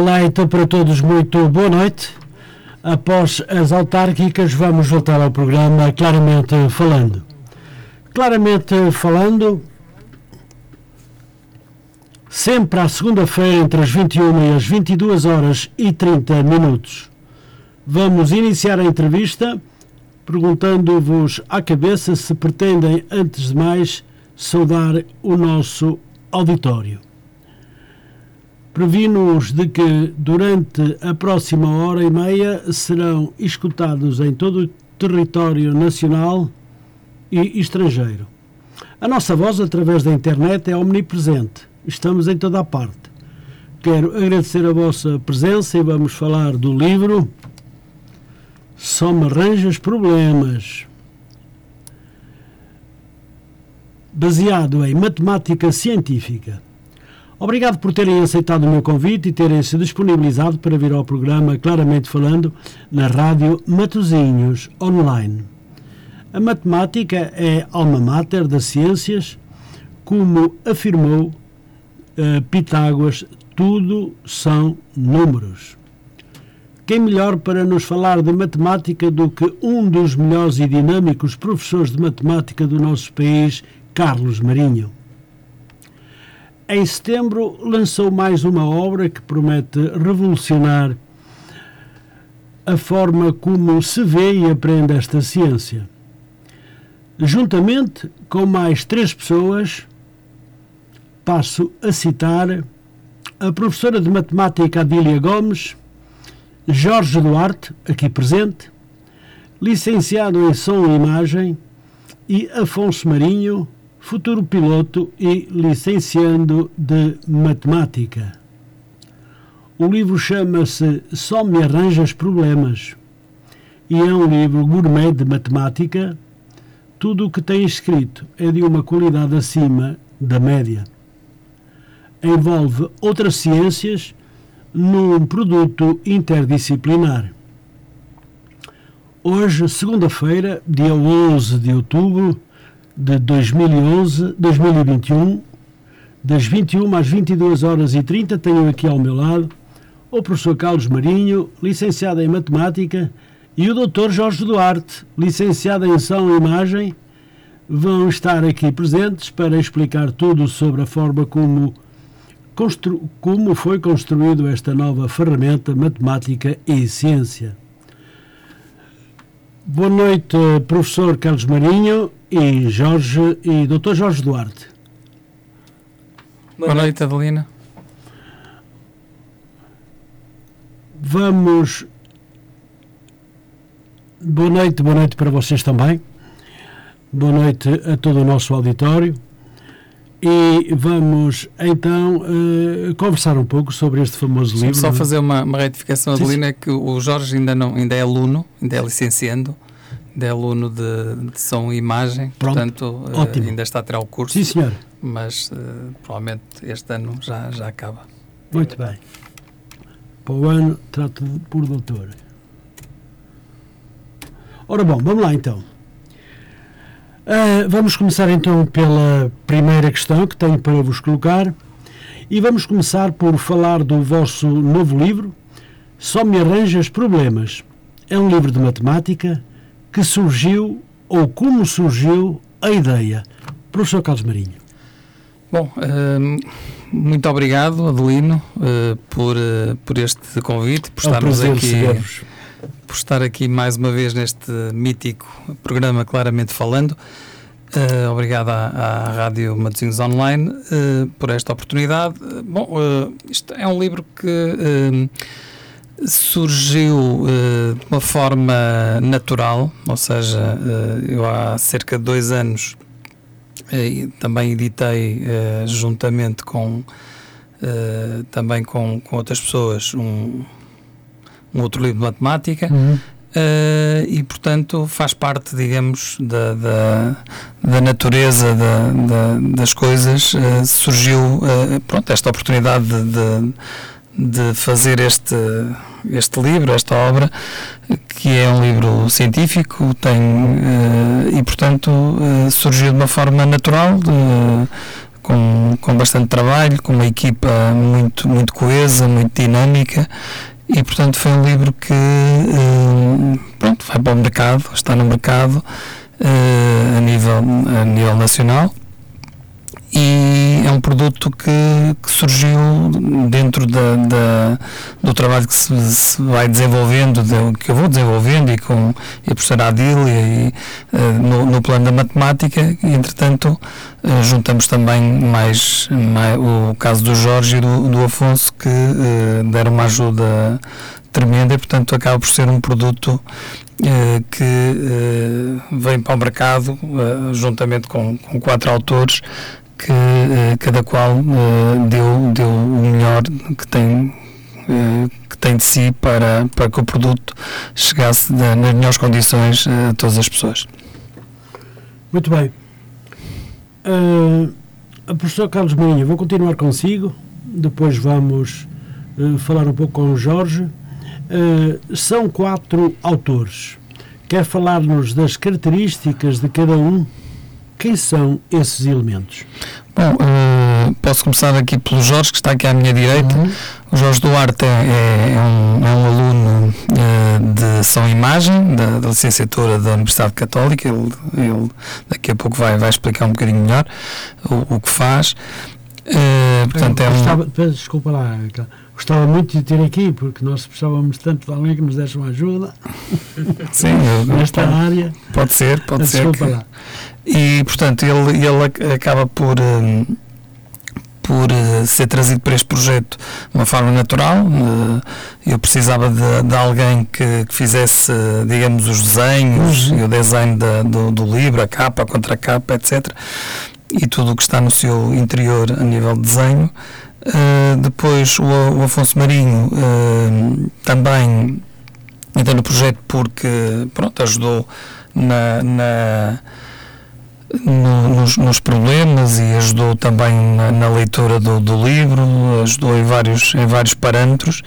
Olá, então para todos, muito boa noite. Após as autárquicas, vamos voltar ao programa Claramente Falando. Claramente Falando, sempre à segunda-feira, entre as 21 e as 22 horas e 30 minutos. Vamos iniciar a entrevista perguntando-vos à cabeça se pretendem, antes de mais, saudar o nosso auditório. Previno-os de que durante a próxima hora e meia serão escutados em todo o território nacional e estrangeiro. A nossa voz, através da internet, é omnipresente. Estamos em toda a parte. Quero agradecer a vossa presença e vamos falar do livro Só me arranjas problemas. Baseado em matemática científica. Obrigado por terem aceitado o meu convite e terem se disponibilizado para vir ao programa Claramente Falando na Rádio Matozinhos Online. A matemática é alma mater das ciências, como afirmou uh, Pitágoras, tudo são números. Quem melhor para nos falar de matemática do que um dos melhores e dinâmicos professores de matemática do nosso país, Carlos Marinho? Em setembro lançou mais uma obra que promete revolucionar a forma como se vê e aprende esta ciência. Juntamente com mais três pessoas, passo a citar a professora de matemática Adília Gomes, Jorge Duarte, aqui presente, licenciado em som e imagem, e Afonso Marinho, futuro piloto e licenciando de matemática. O livro chama-se Só me arranjas problemas e é um livro gourmet de matemática. Tudo o que tem escrito é de uma qualidade acima da média. Envolve outras ciências num produto interdisciplinar. Hoje, segunda-feira, dia 11 de outubro, de 2011, 2021, das 21 às 22 horas e 30, tenho aqui ao meu lado o professor Carlos Marinho, licenciado em Matemática, e o Dr. Jorge Duarte, licenciado em Som e Imagem, vão estar aqui presentes para explicar tudo sobre a forma como, como foi construído esta nova ferramenta Matemática e Ciência. Boa noite, professor Carlos Marinho e Jorge e Dr. Jorge Duarte. Boa noite, Adelina. Vamos. Boa noite, boa noite para vocês também. Boa noite a todo o nosso auditório. E vamos então uh, conversar um pouco sobre este famoso livro. Só fazer uma, uma retificação, Adelina, é que o Jorge ainda, não, ainda é aluno, ainda é licenciando de aluno de, de som e imagem, Pronto. portanto uh, ainda está a tirar o curso. Sim, senhor. Mas uh, provavelmente este ano já, já acaba. Muito bem. Para o ano trato por doutor. Ora bom, vamos lá então. Uh, vamos começar então pela primeira questão que tenho para vos colocar e vamos começar por falar do vosso novo livro, Só Me Arranjas Problemas. É um livro de matemática que surgiu ou como surgiu a ideia. Professor Carlos Marinho. Bom, uh, muito obrigado, Adelino, uh, por, uh, por este convite, por é um estarmos aqui. Por estar aqui mais uma vez neste mítico programa Claramente Falando. Uh, obrigado à, à Rádio Matosinhos Online por esta oportunidade. bom, isto é um livro que surgiu uh, de uma forma natural, ou seja, uh, eu há cerca de dois anos uh, também editei juntamente com também com, com outras pessoas um, um outro livro de matemática uhum. e portanto faz parte, digamos, da, da, da natureza da, da, das coisas. surgiu pronto, esta oportunidade de, de de fazer este, este livro, esta obra, que é um livro científico, tem, uh, e portanto uh, surgiu de uma forma natural, de, com, com bastante trabalho, com uma equipa muito, muito coesa, muito dinâmica e portanto foi um livro que uh, pronto, vai para o mercado, está no mercado a, nível, a nível nacional e é um produto que, que surgiu dentro da, da, do trabalho que se, se vai desenvolvendo, de, que eu vou desenvolvendo e com e a professora Adília e, uh, no, no, plano da matemática e entretanto uh, juntamos também mais, mais, o caso do Jorge e do, do Afonso que uh, deram uma ajuda tremenda e portanto acaba por ser um produto que vem para o mercado juntamente com, com quatro autores que uh, cada qual uh, deu, deu o melhor que tem, uh, que tem de si para, para que o produto chegasse nas melhores condições a todas as pessoas. Muito bem. Uh, professor Carlos Marinha, vou continuar consigo, depois vamos falar um pouco com o Jorge. são quatro autores. Quer falar-nos das características de cada um quem são esses elementos? Bom, uh, posso começar aqui pelo Jorge, que está aqui à minha direita. Uhum. O Jorge Duarte é, é, um, é um, aluno uh, de São Imagem, da, da, licenciatura da Universidade Católica. Ele, ele, daqui a pouco vai, vai explicar um bocadinho melhor o, o que faz. Uh, portanto, é um... Desculpa lá, gostava muito de ter aqui, porque nós precisávamos tanto de alguém que nos desse uma ajuda Sim, nesta pode, área. Pode ser, pode ser. Que... Lá. E, portanto, ele, ele acaba por. Um, por uh, ser trazido para este projeto de uma forma natural. Uh, eu precisava de, de alguém que, que, fizesse, digamos, os desenhos uhum. e o design da, do, do livro, a capa, a contracapa, etc. E tudo o que está no seu interior a nível de desenho. Uh, depois o, o, Afonso Marinho uh, também entrou no projeto porque pronto, ajudou na, na no, nos, nos, problemas e ajudou também na, na leitura do, do, livro, ajudou em vários, em vários parâmetros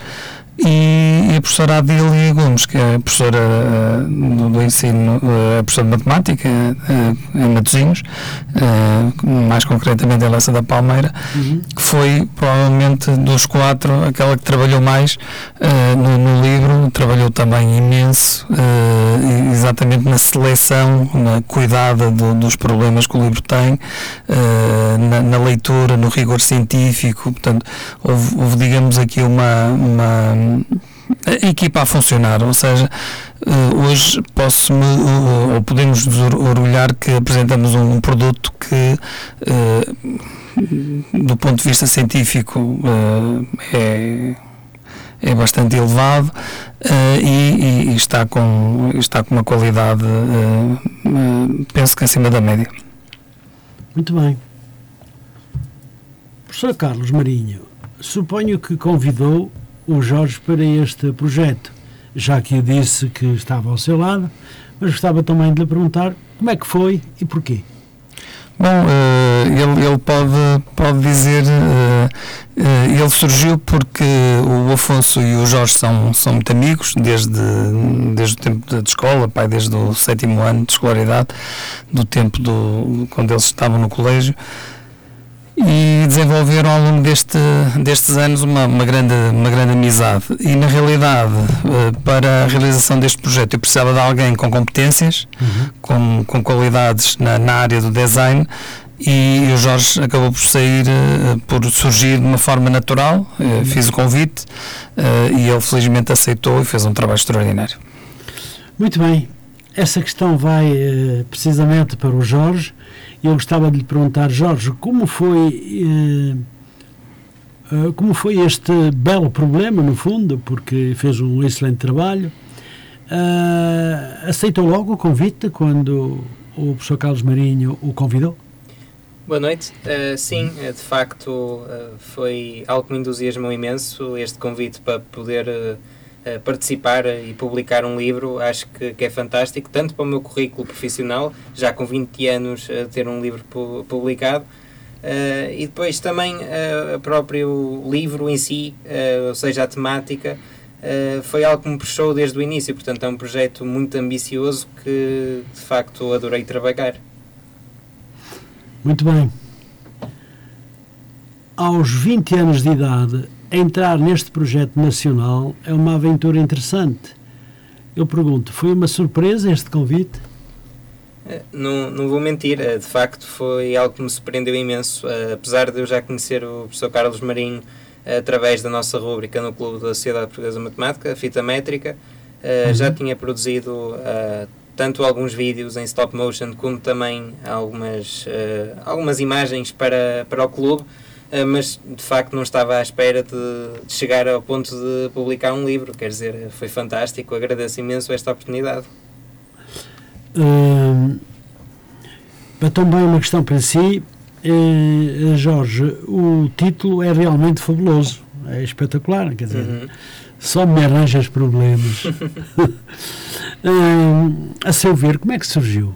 e, a professora Adília Gomes, que é a professora uh, do, ensino, uh, a professora de matemática uh, em Matosinhos, mais concretamente em Lança da Palmeira, uhum. que foi provavelmente dos quatro aquela que trabalhou mais no, no, livro, trabalhou também imenso, exatamente na seleção, na cuidada do, dos problemas que o livro tem, na, na, leitura, no rigor científico, portanto, houve, houve digamos aqui uma, uma a equipa a funcionar, ou seja, eh, hoje posso-me ou podemos orgulhar que apresentamos um produto que eh, do ponto de vista científico eh, é, é bastante elevado e, e, está, com, está com uma qualidade penso que acima da média. Muito bem. Professor Carlos Marinho, suponho que convidou o Jorge para este projeto, já que disse que estava ao seu lado, mas gostava também de lhe perguntar como é que foi e porquê. Bom, uh, ele, ele pode, pode dizer, uh, uh, ele surgiu porque o Afonso e o Jorge são, são muito amigos desde, desde o tempo de escola, pai, desde o sétimo ano de escolaridade, do tempo do, quando eles estavam no colégio e desenvolveram ao longo deste, destes anos uma, uma, grande, uma grande amizade. E, na realidade, eh, para a realização deste projeto, eu precisava de alguém com competências, uhum. com, com qualidades na, na área do design e o Jorge acabou por sair, uh, por surgir de uma forma natural. Uh, fiz o convite e ele felizmente aceitou e fez um trabalho extraordinário. Muito bem. Essa questão vai precisamente para o Jorge eu gostava de lhe perguntar, Jorge, como foi, eh, eh, como foi este belo problema, no fundo, porque fez um excelente trabalho. Uh, aceitou logo o convite quando o professor Carlos Marinho o convidou? Boa noite. Uh, sim, de facto uh, foi algo que me entusiasmou imenso este convite para poder participar e publicar um livro, acho que, que, é fantástico, tanto para o meu currículo profissional, já com 20 anos a ter um livro pu publicado, uh, e depois também uh, o próprio livro em si, ou seja, a temática, foi algo que me puxou desde o início, portanto é um projeto muito ambicioso que de facto adorei trabalhar. Muito bem. aos 20 anos de idade, entrar neste projeto nacional é uma aventura interessante. Eu pergunto, foi uma surpresa este convite? Eh, não, não vou mentir, eh, de facto foi algo que me surpreendeu imenso, eh, apesar de eu já conhecer o professor Carlos Marinho através da nossa rúbrica no Clube da Sociedade Portuguesa de Matemática, Fita Métrica, uhum. já tinha produzido tanto alguns vídeos em stop motion como também algumas, algumas imagens para, para o clube, mas de facto não estava à espera de, de, chegar ao ponto de publicar um livro, quer dizer, foi fantástico, agradeço imenso esta oportunidade. Uh, também uma questão para si, uh, Jorge, o título é realmente fabuloso, é espetacular, quer dizer, uhum. só me arranjas problemas. uh, a seu ver, como é que surgiu?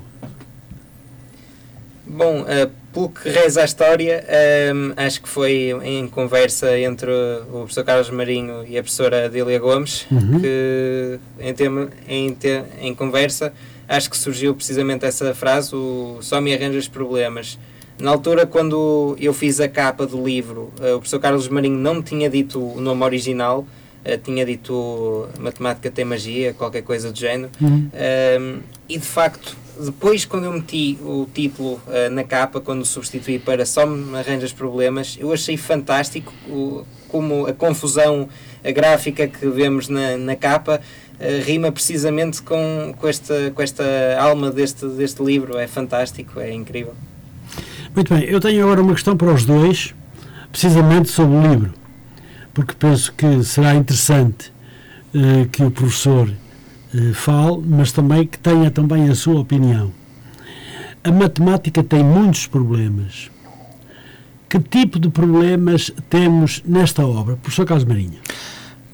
Bom, uh, pelo que reza a história, um, acho que foi em conversa entre o professor Carlos Marinho e a professora Adélia Gomes, uhum. que em, tema, em, te, em conversa acho que surgiu precisamente essa frase, o só me arranjas problemas. Na altura, quando eu fiz a capa do livro, uh, o professor Carlos Marinho não me tinha dito o nome original, uh, tinha dito Matemática tem magia, qualquer coisa do género. Uhum. Uh, e de facto, depois, quando eu meti o título uh, na capa, quando substituí para Só me arranjas problemas, eu achei fantástico o, como a confusão a gráfica que vemos na, na capa uh, rima precisamente com, com, esta, com esta alma deste, deste livro. É fantástico, é incrível. Muito bem, eu tenho agora uma questão para os dois, precisamente sobre o livro, porque penso que será interessante uh, que o professor fale, mas também que tenha também a sua opinião. A matemática tem muitos problemas. Que tipo de problemas temos nesta obra, professor Carlos Marinho?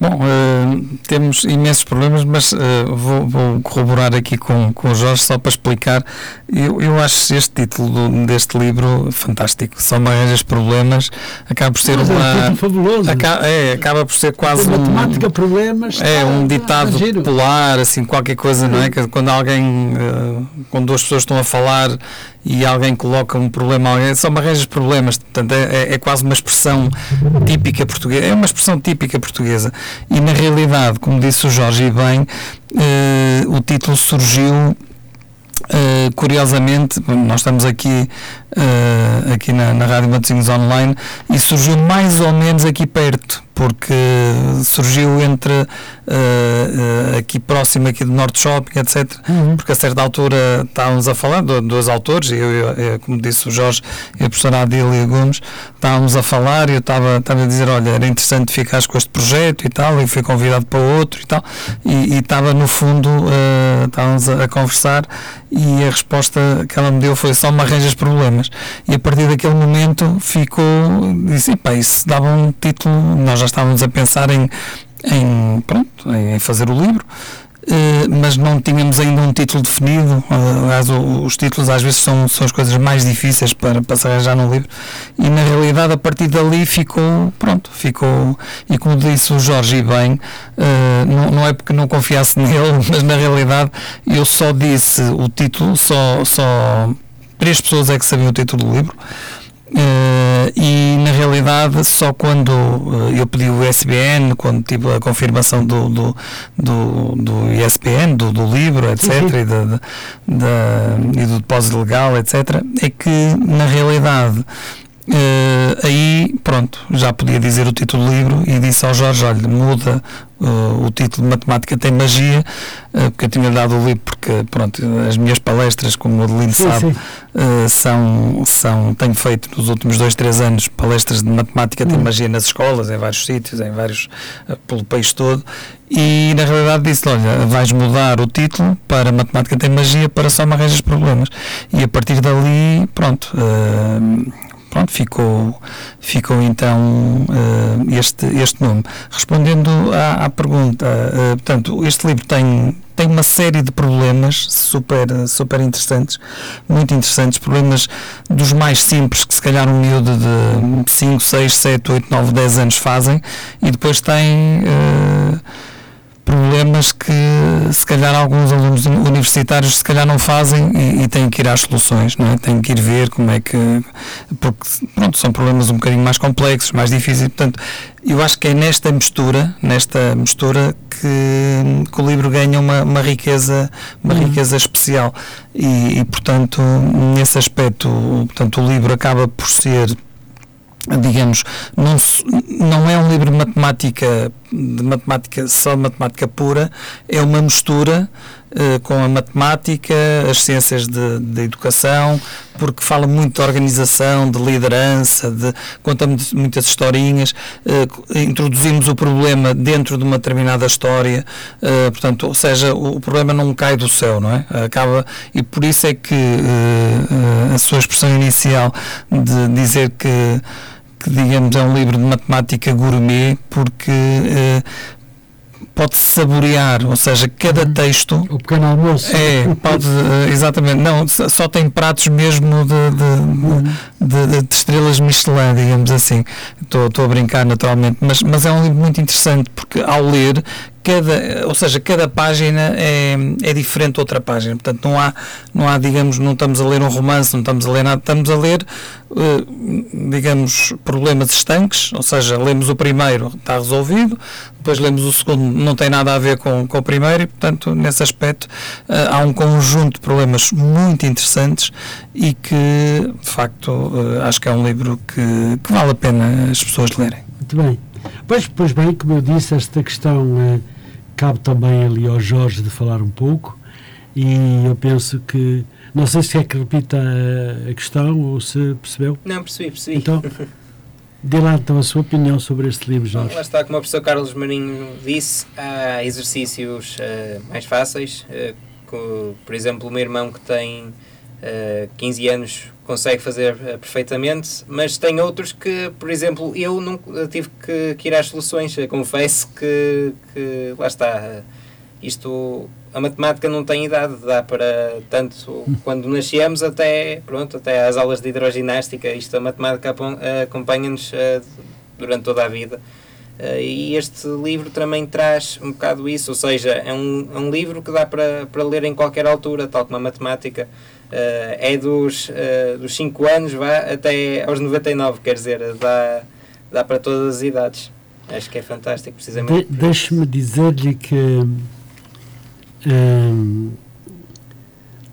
Bom, uh, temos imensos problemas, mas uh, vou, vou, corroborar aqui com, com o Jorge só para explicar. Eu, eu acho este título do, deste livro fantástico. São arranjas problemas, acaba por ser mas uma. É um fabuloso. Acaba, é, acaba por ser quase. Um, matemática, problemas. É, um ditado popular, assim, qualquer coisa, não é? Que quando alguém. Uh, quando duas pessoas estão a falar e alguém coloca um problema a alguém, só me arranjas problemas, portanto é, é, quase uma expressão típica portuguesa, é uma expressão típica portuguesa. E na realidade, como disse o Jorge bem, eh, o título surgiu Uh, curiosamente, nós estamos aqui, uh, aqui na, na Rádio Matosinhos Online e surgiu mais ou menos aqui perto, porque surgiu entre uh, uh, aqui próximo aqui do Norte Shopping, etc. Uhum. Porque a certa altura estávamos a falar, do, dois autores, eu, eu, eu, como disse o Jorge e a professora Adília Gomes, estávamos a falar e eu estava, estava a dizer, olha, era interessante ficar com este projeto e tal, e fui convidado para outro e tal, e, e estava no fundo, uh, estávamos a, a, conversar e a resposta que ela me deu foi só me arranjas problemas. E a partir daquele momento ficou, disse, pá, isso dava um título, nós já estávamos a pensar em, em, pronto, em fazer o livro, Uh, mas não tínhamos ainda um título definido. Aliás, os títulos às vezes são, são as coisas mais difíceis para, para se arranjar no livro. E na realidade, a partir dali ficou, pronto, ficou. E como disse o Jorge bem, uh, não, não é porque não confiasse nele, mas na realidade eu só disse o título, só, só três pessoas é que sabiam o título do livro. Uh, e na realidade só quando uh, eu pedi o ISBN, quando tive a confirmação do, do, do, do ISBN, do, do livro, etc., uhum. e, da, da, e do depósito legal, etc., é que na realidade Uh, aí, pronto, já podia dizer o título do livro e disse ao Jorge: olha, muda uh, o título de Matemática tem Magia, uh, porque eu tinha dado o livro, porque, pronto, as minhas palestras, como o Adelino sim, sabe, sim. são, são, tenho feito nos últimos dois, três anos palestras de Matemática tem hum. Magia nas escolas, em vários sítios, em vários, pelo país todo, e na realidade disse: olha, vais mudar o título para Matemática tem Magia para só me arranjas problemas. E a partir dali, pronto pronto, ficou, ficou então uh, este, este nome. Respondendo à, à pergunta, uh, portanto, este livro tem, tem uma série de problemas super, super interessantes, muito interessantes, problemas dos mais simples que se calhar um miúdo de 5, 6, 7, 8, 9, 10 anos fazem, e depois tem uh, problemas que se calhar alguns alunos universitários se calhar não fazem e, e, têm que ir às soluções, não é? têm que ir ver como é que porque pronto, são problemas um bocadinho mais complexos, mais difíceis, portanto eu acho que é nesta mistura, nesta mistura que, que o livro ganha uma, uma riqueza, uma uhum. riqueza especial e, e, portanto nesse aspecto, portanto o livro acaba por ser digamos, não, não é um livro de matemática, de matemática, só de matemática pura, é uma mistura com a matemática, as ciências de, educação, porque fala muito de organização, de liderança, de, conta muitas historinhas, uh, introduzimos o problema dentro de uma determinada história, uh, portanto, ou seja, o, problema não cai do céu, não é? Acaba, e por isso é que a sua expressão inicial de dizer que que digamos é um livro de matemática gourmet porque pode-se saborear, ou seja, cada uhum. texto. O pequeno almoço. É, pode, uh, exatamente. Não, só tem pratos mesmo de, de, uhum. de, de, de estrelas Michelin, digamos assim. Estou a brincar naturalmente, mas, mas é um livro muito interessante porque ao ler cada, ou seja, cada página é, é diferente de outra página. Portanto, não há, não há, digamos, não estamos a ler um romance, não estamos a ler nada, estamos a ler, uh, digamos, problemas estanques, ou seja, lemos o primeiro, está resolvido, depois lemos o segundo, não tem nada a ver com, com o primeiro, e, portanto, nesse aspecto, uh, há um conjunto de problemas muito interessantes e que, de facto, uh, acho que é um livro que, que vale a pena as pessoas lerem. Muito bem. Pois, pois bem, como eu disse, esta questão eh, cabe também ali ao Jorge de falar um pouco e eu penso que não sei se é que repita a, a questão ou se percebeu. Não, percebi, percebi. Então, dê lá então a sua opinião sobre este livro, Jorge. Bom, lá está, como o professor Carlos Marinho disse, há exercícios uh, mais fáceis. Uh, com, por exemplo, o meu irmão que tem uh, 15 anos consegue fazer uh, perfeitamente, mas tem outros que, por exemplo, eu não tive que, que ir às soluções. Confesso que, que lá está. Isto, a matemática não tem idade, dá para tanto quando nascemos até, pronto, até às aulas de hidroginástica. Isto, a matemática acompanha-nos durante toda a vida. E este livro também traz um bocado isso, ou seja, é um, é um livro que dá para, para ler em qualquer altura, tal como a matemática. Uh, é dos, uh, dos 5 anos vá, até aos 99, quer dizer, dá, dá para todas as idades. Acho que é fantástico, precisamente. De, Deixe-me dizer-lhe que um,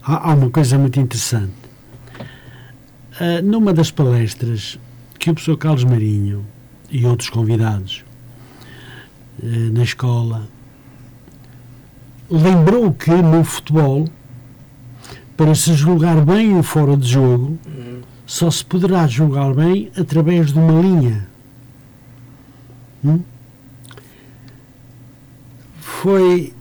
há, há, uma coisa muito interessante. Uh, numa das palestras que o professor Carlos Marinho e outros convidados na escola lembrou que no futebol para se julgar bem o fora de jogo, uhum. só se poderá julgar bem através de uma linha. Hum? Foi,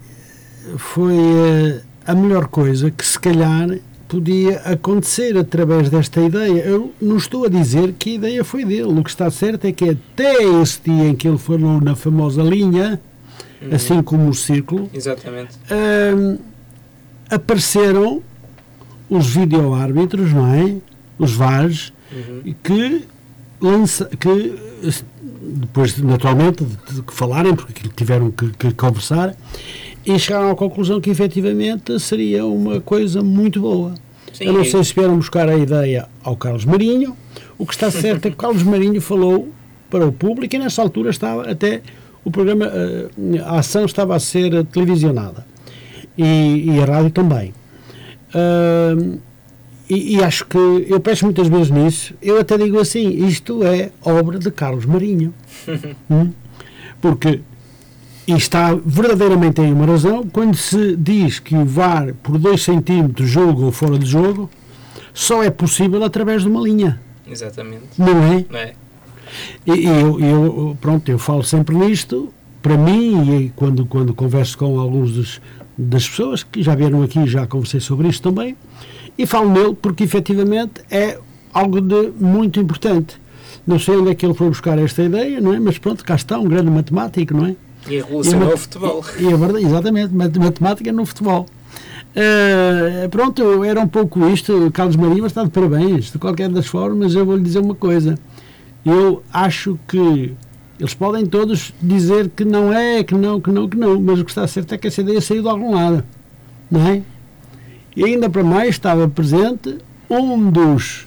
foi uh, a melhor coisa que se calhar podia acontecer através desta ideia. Eu não estou a dizer que a ideia foi dele. O que está certo é que até esse dia em que ele falou na famosa linha, uhum. assim como o círculo, Exatamente. Uh, apareceram os videoárbitros, não é? Os VARs, uhum. que, lança, que depois, naturalmente, de, de, falarem, porque tiveram que, que, conversar, e chegaram à conclusão que efetivamente seria uma coisa muito boa. Sim. Eu não sei se vieram buscar a ideia ao Carlos Marinho. O que está certo é que Carlos Marinho falou para o público e nessa altura estava até o programa, eh, a ação estava a ser televisionada e, e a rádio também. Uh, e, e, acho que eu peço muitas vezes nisso. Eu até digo assim: isto é obra de Carlos Marinho. hum? Porque e está verdadeiramente aí uma razão quando se diz que o VAR por 2 centímetros jogo ou fora de jogo só é possível através de uma linha. Exatamente. Não é? é. E, eu, eu, pronto, eu falo sempre nisto, para mim, e quando, quando converso com alguns dos, das pessoas que já vieram aqui, já conversei sobre isto também, e falo nele porque efetivamente é algo de muito importante. Não sei onde é que ele foi buscar esta ideia, não é? Mas pronto, cá está, um grande matemático, não é? E revolucionou o futebol. E, e é verdade, exatamente, matemática no futebol. Uh, pronto, era um pouco isto. Carlos Maria está de parabéns. De qualquer das formas, eu vou lhe dizer uma coisa. Eu acho que Eles podem todos dizer que não é, que não, que não, que não, mas o que está certo é que essa ideia saiu de algum lado, não é? E ainda para mais estava presente um dos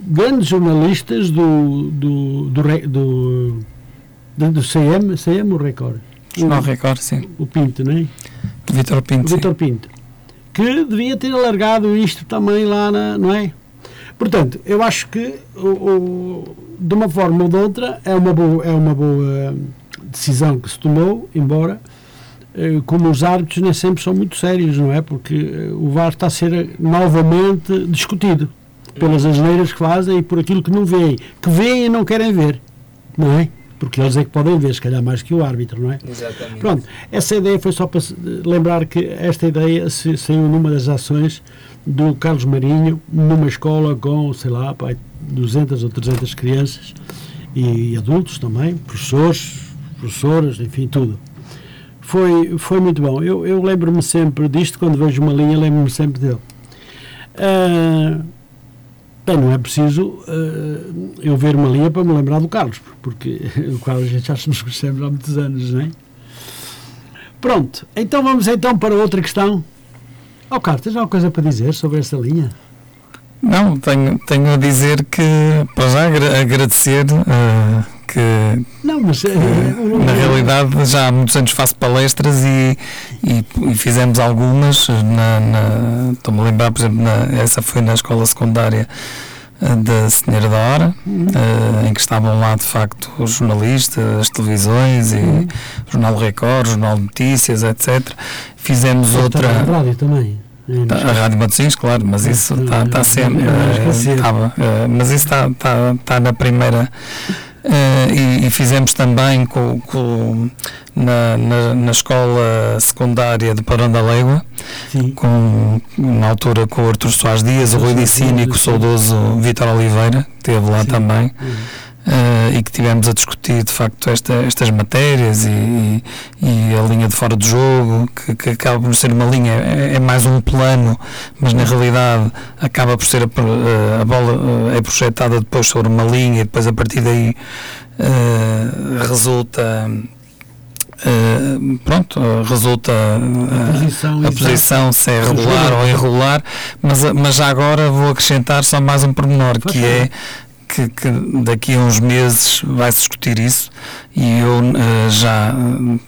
grandes jornalistas do do, do, do, do, do CM, CM o Record. Jornal Record, sim. O Pinto, não é? Vitor Pinto. O Vitor Pinto. Que devia ter alargado isto também lá, na, não é? Portanto, eu acho que o, o, de uma forma ou de outra é uma boa, é uma boa decisão que se tomou, embora eh, como os árbitros nem sempre são muito sérios, não é? Porque eh, o VAR está a ser novamente discutido pelas asneiras que fazem e por aquilo que não veem, que veem e não querem ver, não é? Porque eles é que podem ver, se calhar mais que o árbitro, não é? Exatamente. Pronto, essa ideia foi só para lembrar que esta ideia saiu numa das ações do Carlos Marinho, numa escola com, sei lá, pai, 200 ou 300 crianças e adultos também, professores, professoras, enfim, tudo. Foi, foi muito bom. Eu, eu lembro-me sempre disto, quando vejo uma linha, lembro-me sempre dele. Uh, bem, não é preciso uh, eu ver uma linha para me lembrar do Carlos, porque o Carlos a gente já nos conhecemos há muitos anos, não é? Pronto, então vamos então para outra questão. Ó oh, Carlos, tens alguma coisa para dizer sobre essa linha? Não, tenho, tenho a dizer que, para já, agradecer uh, que, não, mas, que na realidade já há muitos anos faço palestras e, e, e fizemos algumas. Na, na, Estou-me a lembrar, por exemplo, na, essa foi na escola secundária eh, da Senhora da Hora, uhum. uh, em que estavam lá de facto os jornalistas, as televisões e uhum. o Jornal Record, o Jornal de Notícias, etc. Fizemos outra. A rádio também. Tá, a Rádio Matosinhos, claro, mas isso está tá sempre. Uh, mas isso está tá, tá na primeira. Uh, e, e, fizemos também com, com na, na, na, escola secundária de Parão da Legua, com, na altura com o Artur Soares Dias, o Rui Dicini e com o saudoso Vitor Oliveira, que esteve lá Sim. também. Uhum uh, e que tivemos a discutir de facto esta, estas matérias e, e, a linha de fora do jogo, que, que acaba por ser uma linha, é, é, mais um plano, mas na realidade acaba por ser a, eh, a bola uh, é projetada depois sobre uma linha e depois a partir daí uh, resulta. Uh, pronto, resulta a posição, a posição se é regular ou irregular, mas, mas agora vou acrescentar só mais um pormenor, que é que, que, daqui a uns meses vai-se discutir isso. E eu uh, já,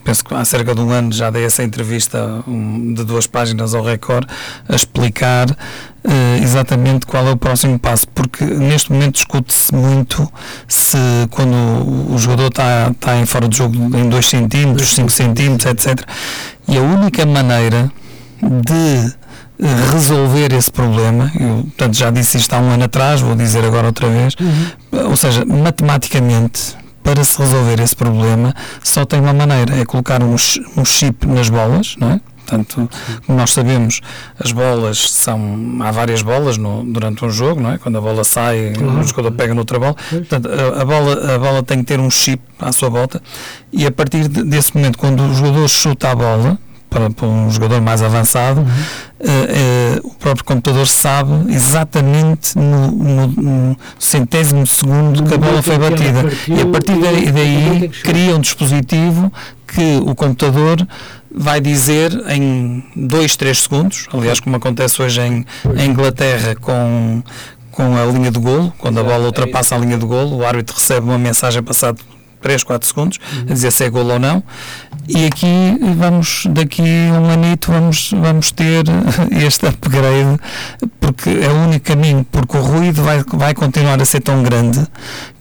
penso que há cerca de um ano já dei essa entrevista um, de duas páginas ao Record a explicar uh, exatamente qual é o próximo passo, porque neste momento discute-se muito se quando o jogador está, está em fora de jogo em 2 centímetros, 5 centímetros, etc. E a única maneira de resolver esse problema, eu portanto, já disse isto há um ano atrás, vou dizer agora outra vez, uhum. ou seja, matematicamente, para se resolver esse problema, só tem uma maneira, é colocar um, um chip nas bolas, não é? Portanto, como nós sabemos, as bolas são. Há várias bolas no, durante um jogo, não é? Quando a bola sai, claro. o jogador pega noutra bola. Portanto, a, a, bola, a bola tem que ter um chip à sua volta e a partir de, desse momento, quando o jogador chuta a bola, para, para um jogador mais avançado, uhum. uh, uh, o próprio computador sabe exatamente no, no, no centésimo segundo que a bola foi batida. E a partir daí, daí cria um dispositivo que o computador vai dizer em 2, 3 segundos, aliás, como acontece hoje em, em Inglaterra com, com a linha de golo, quando a bola ultrapassa a linha de golo, o árbitro recebe uma mensagem passado 3, 4 segundos, uhum. a dizer se é golo ou não. E aqui vamos, daqui a um anito, vamos, vamos ter este upgrade, porque é o único caminho, porque o ruído vai, vai continuar a ser tão grande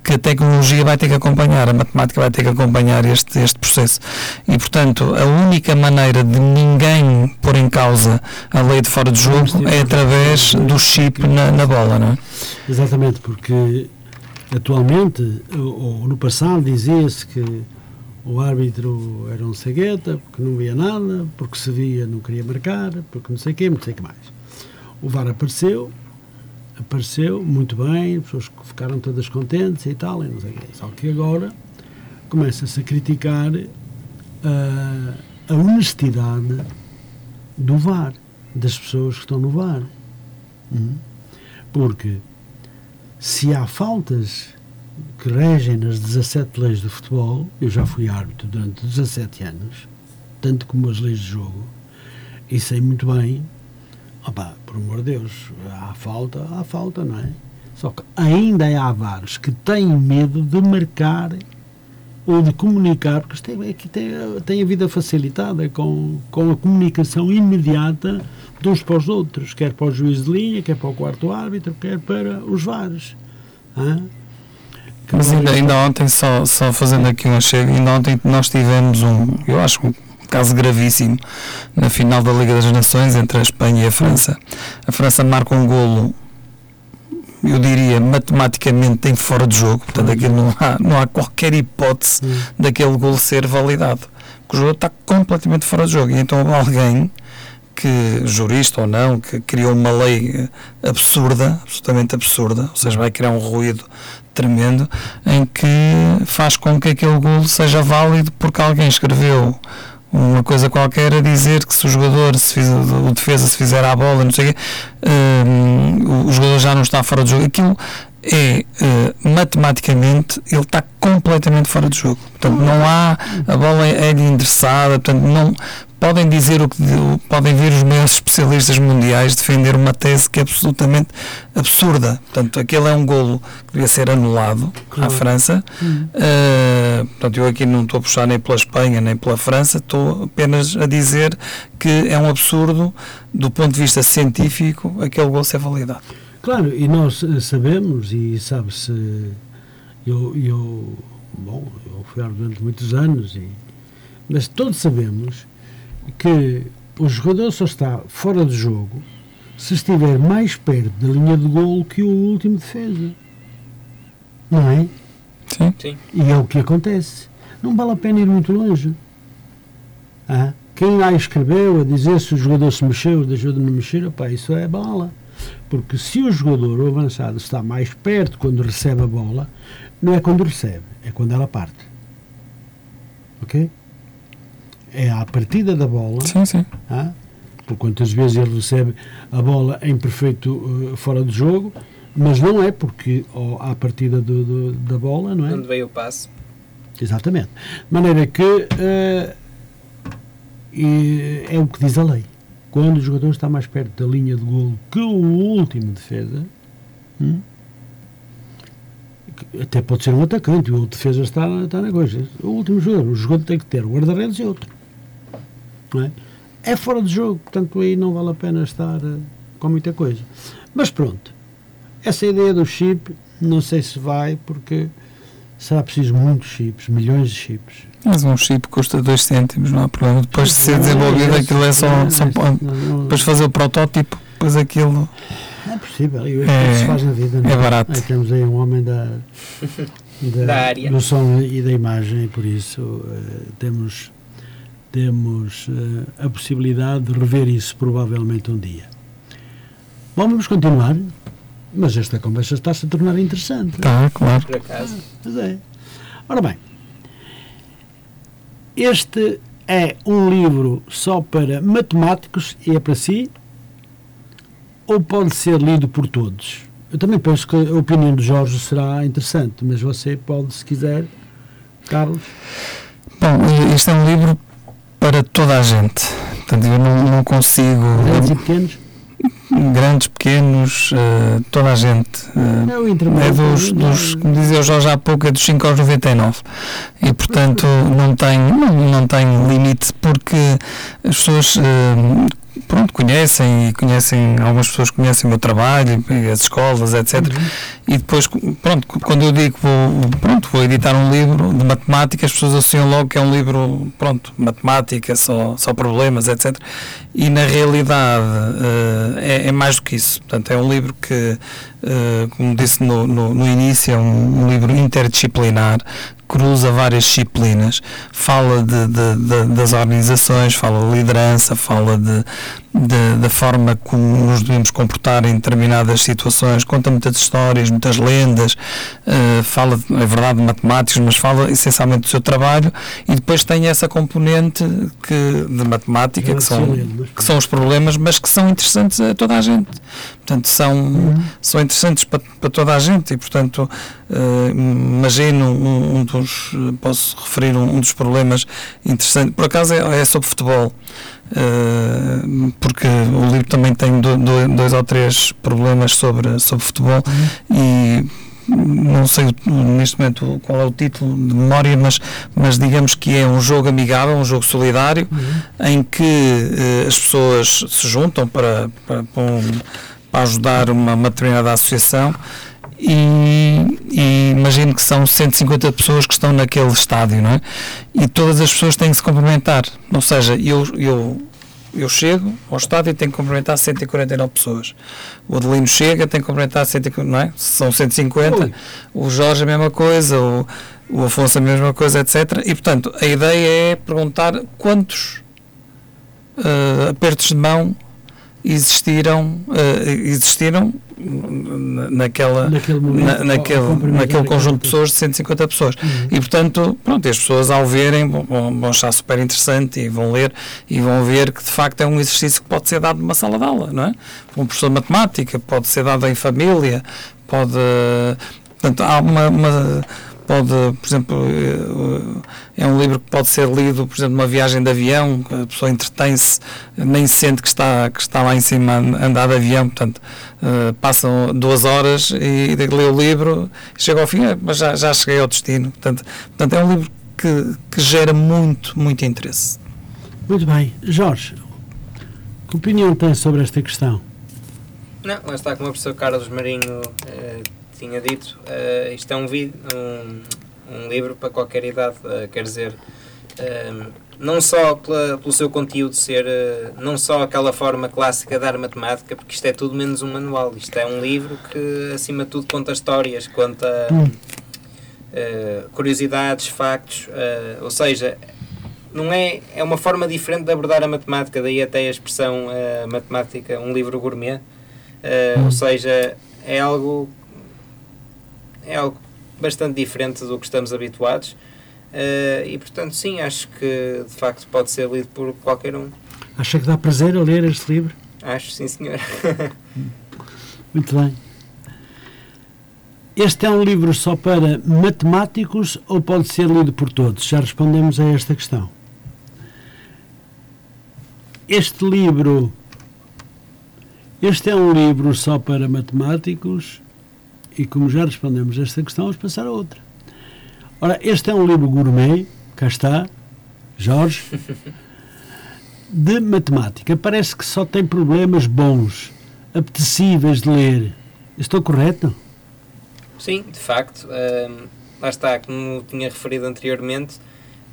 que a tecnologia vai ter que acompanhar, a matemática vai ter que acompanhar este, este processo. E, portanto, a única maneira de ninguém pôr em causa a lei de fora de jogo é através do chip na, na bola, não é? Exatamente, porque Atualmente, ou, no passado, dizia-se que o árbitro era um cegueta, porque não via nada, porque se via não queria marcar, porque não sei o quê, não sei o que mais. O VAR apareceu, apareceu muito bem, as pessoas ficaram todas contentes e tal, e não sei o quê. Só que agora começa-se a criticar a, a honestidade do VAR, das pessoas que estão no VAR. Hum? Porque se há faltas que regem nas 17 leis do futebol, eu já fui árbitro durante 17 anos, tanto como as leis de jogo, e sei muito bem, opa, por amor de Deus, há falta, há falta, não é? Só que ainda há vários que têm medo de marcar ou de comunicar, porque tem, aqui tem, tem a vida facilitada com, com a comunicação imediata de uns para os outros, quer para o juiz de linha, quer para o quarto árbitro, quer para os vários. Mas ainda, ainda ontem, só, só fazendo aqui um chego, ainda ontem nós tivemos um, eu acho, um caso gravíssimo na final da Liga das Nações entre a Espanha e a França. A França marca um golo eu diria, matematicamente em fora de jogo, portanto aquilo não há, não há qualquer hipótese hum. daquele gol ser validado, porque o jogo está completamente fora de jogo, e então alguém que, jurista ou não, que criou uma lei absurda, absolutamente absurda, ou seja, vai criar um ruído tremendo, em que faz com que aquele gol seja válido porque alguém escreveu uma coisa qualquer a dizer que se o jogador, se o defesa se fizer a bola, não sei o quê, um, o jogador já não está fora do jogo. Aquilo é uh, matematicamente ele está completamente fora de jogo. Portanto, não há a bola é, é endereçada, portanto, não podem dizer o que podem vir os maiores especialistas mundiais defender uma tese que é absolutamente absurda. Portanto, aquele é um golo que devia ser anulado claro. à França. Uh, portanto, eu aqui não estou a puxar nem pela Espanha nem pela França, estou apenas a dizer que é um absurdo do ponto de vista científico aquele golo ser validado. Claro, e nós eh, sabemos, e sabe-se, eu, eu, bom, eu fui durante muitos anos, e, mas todos sabemos que o jogador só está fora de jogo se estiver mais perto da linha de gol que o último defesa. Não é? Sim. Sim. E é o que acontece. Não vale a pena ir muito longe. Ah, quem lá escreveu a dizer se o jogador se mexeu, deixou de me mexer, opa, isso é bala. Porque se o jogador, o avançado, está mais perto quando recebe a bola, não é quando recebe, é quando ela parte. Ok? É à partida da bola. Sim, sim. Ah, por quantas vezes ele recebe a bola em perfeito uh, fora de jogo, mas não é porque ou, à partida do, do, da bola, não é? Onde veio o passe. Exatamente. De maneira que uh, é o que diz a lei. Quando o jogador está mais perto da linha de golo que o último defesa, hum, até pode ser um atacante, o defesa está, está na coisa. O último jogador, o jogador tem que ter o guarda-redes e outro é? É fora de jogo, portanto aí não vale a pena estar uh, com muita coisa. Mas pronto, essa ideia do chip, não sei se vai, porque será preciso muitos chips, milhões de chips. Mas um chip custa 2 cêntimos, não há problema. Depois de ser desenvolvido, aquilo é só. só depois fazer o protótipo, depois aquilo. É possível, e é, se faz na vida. Não? É, é? barato. Aí temos aí um homem da, da, da área. do som e da imagem, por isso uh, temos temos uh, a possibilidade de rever isso provavelmente um dia. Bom, vamos continuar, mas esta conversa está-se a tornar interessante. Está, claro. Por acaso. Mas é. Ora bem, este é um livro só para matemáticos e é para si? Ou pode ser lido por todos? Eu também penso que a opinião do Jorge será interessante, mas você pode, se quiser, Carlos. Bom, este é um livro para toda a gente. Portanto, eu não, não consigo. Grandes e pequenos? Grandes, pequenos, uh, toda a gente. Uh, é o é dos, dos, como dizia o Jorge há pouco, é dos 5 aos 99. E, portanto, não tem, não, não tem limite, porque as pessoas uh, pronto, conhecem e conhecem, algumas pessoas conhecem o meu trabalho, as escolas, etc. Uhum. E depois, pronto, quando eu digo vou, pronto, vou editar um livro de matemática, as pessoas associam logo que é um livro, pronto, matemática, só, só problemas, etc. E na realidade uh, é, é, mais do que isso. Portanto, é um livro que, uh, como disse no, no, no início, é um, um livro interdisciplinar cruza várias disciplinas, fala de, de, de, das organizações, fala de liderança, fala de, da, da, forma como nos devemos comportar em determinadas situações, conta muitas histórias, muitas lendas, uh, fala, é verdade, de matemáticos, mas fala essencialmente do seu trabalho e depois tem essa componente que, de matemática, que são, que são os problemas, mas que são interessantes a toda a gente. Portanto, são, uhum. são interessantes para, para toda a gente e, portanto, uh, imagino um, um, dos, posso referir um, um, dos problemas interessantes, por acaso é, é sobre futebol. Uh, porque o livro também tem do, do, dois ou três problemas sobre, sobre futebol uhum. e não sei neste momento qual é o título de memória, mas, mas digamos que é um jogo amigável, um jogo solidário, uhum. em que uh, as pessoas se juntam para, para, para ajudar uma, uma determinada associação e, e, imagino que são 150 pessoas que estão naquele estádio, não é? E todas as pessoas têm que se complementar. Ou seja, eu, eu, eu chego ao estádio e tenho que cumprimentar 149 pessoas. O Adelino chega, tem que cumprimentar 149, não é? São 150. Ui. O Jorge a mesma coisa, o, o Afonso a mesma coisa, etc. E, portanto, a ideia é perguntar quantos uh, apertos de mão existiram, uh, existiram naquela, naquele, momento, na, naquele, naquele conjunto de pessoas, de 150 pessoas. Uhum. E, portanto, pronto, as pessoas ao verem vão, vão achar super interessante e vão ler e vão ver que, de facto, é um exercício que pode ser dado numa sala de aula, não é? Um professor de matemática, pode ser dado em família, pode... Portanto, há uma, uma pode, por exemplo, eh, é um livro que pode ser lido, por exemplo, numa viagem de avião, a pessoa entretém-se, nem sente que está, que está lá em cima a andar de avião, portanto, uh, passam duas horas e, e lê o livro, chega ao fim, mas já, já cheguei ao destino. Portanto, portanto é um livro que, que gera muito, muito interesse. Muito bem. Jorge, que opinião tem sobre esta questão? Não, lá está, como o professor Carlos Marinho eh, tinha dito, uh, isto é um, um, um, livro para qualquer idade, uh, quer dizer, uh, não só pela, pelo seu conteúdo ser, não só aquela forma clássica dar matemática, porque isto é tudo menos um manual, isto é um livro que, acima de tudo, conta histórias, conta curiosidades, factos, ou seja, não é, é uma forma diferente de abordar a matemática, daí até a expressão matemática, um livro gourmet, ou seja, é algo é algo bastante diferente do que estamos habituados. Uh, e portanto, sim, acho que de facto pode ser lido por qualquer um. Acha que dá prazer a ler este livro? Acho, sim, senhor. Muito bem. Este é um livro só para matemáticos ou pode ser lido por todos? Já respondemos a esta questão. Este livro. Este é um livro só para matemáticos e como já respondemos esta questão, vamos passar a outra. Ora, este é um livro gourmet, cá está, Jorge, de matemática. Parece que só tem problemas bons, apetecíveis de ler. Estou correto? Sim, de facto. Um, lá está, como tinha referido anteriormente,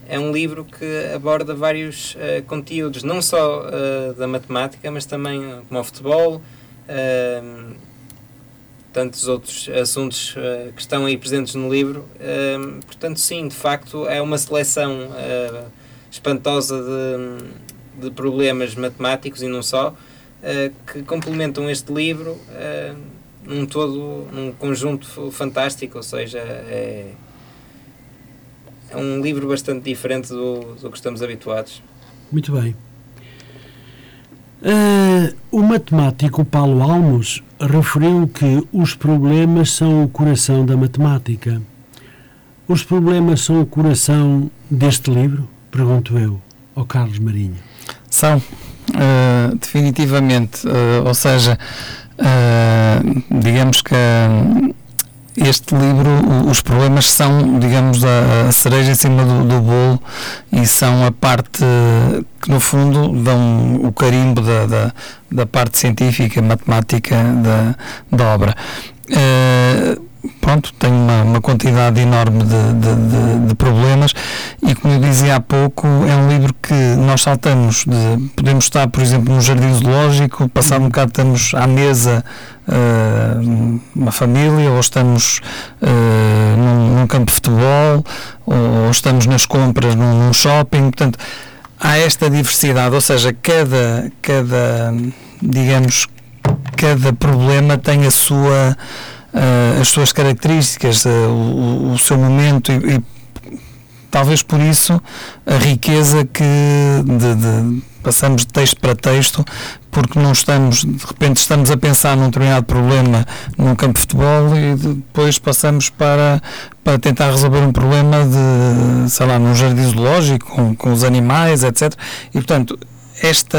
é um livro que aborda vários uh, conteúdos, não só uh, da matemática, mas também como o futebol, uh, tantos outros assuntos uh, que estão aí presentes no livro. Uh, portanto, sim, de facto, é uma seleção uh, espantosa de, de, problemas matemáticos e não só, eh, que complementam este livro num todo, num conjunto fantástico, ou seja, é, é um livro bastante diferente do, do que estamos habituados. Muito bem. O matemático Paulo Almos referiu que os problemas são o coração da matemática. Os problemas são o coração deste livro? Pergunto eu ao Carlos Marinho. São, uh, definitivamente. Uh, ou seja, digamos que este livro, os problemas são, digamos, a, cereja em cima do, do, bolo e são a parte que, no fundo, dão o carimbo da, da, da parte científica, matemática da, da obra. Uh, pronto, uma quantidade enorme de, de, de, de, problemas. E, como eu dizia há pouco, é um livro que nós saltamos de, podemos estar, por exemplo, num jardim zoológico, passar um bocado estamos à mesa uh, uma família, ou estamos uh, num, num, campo de futebol, ou, ou, estamos nas compras num, num shopping, portanto, há esta diversidade, ou seja, cada, cada digamos, cada problema tem a sua, uh, as suas características, uh, o, o, seu momento e, e, talvez por isso a riqueza que de, de, passamos de texto para texto, porque não estamos, de repente estamos a pensar num determinado problema num campo de futebol e depois passamos para, para tentar resolver um problema de, sei lá, num jardim zoológico, com, com os animais, etc. E, portanto, esta,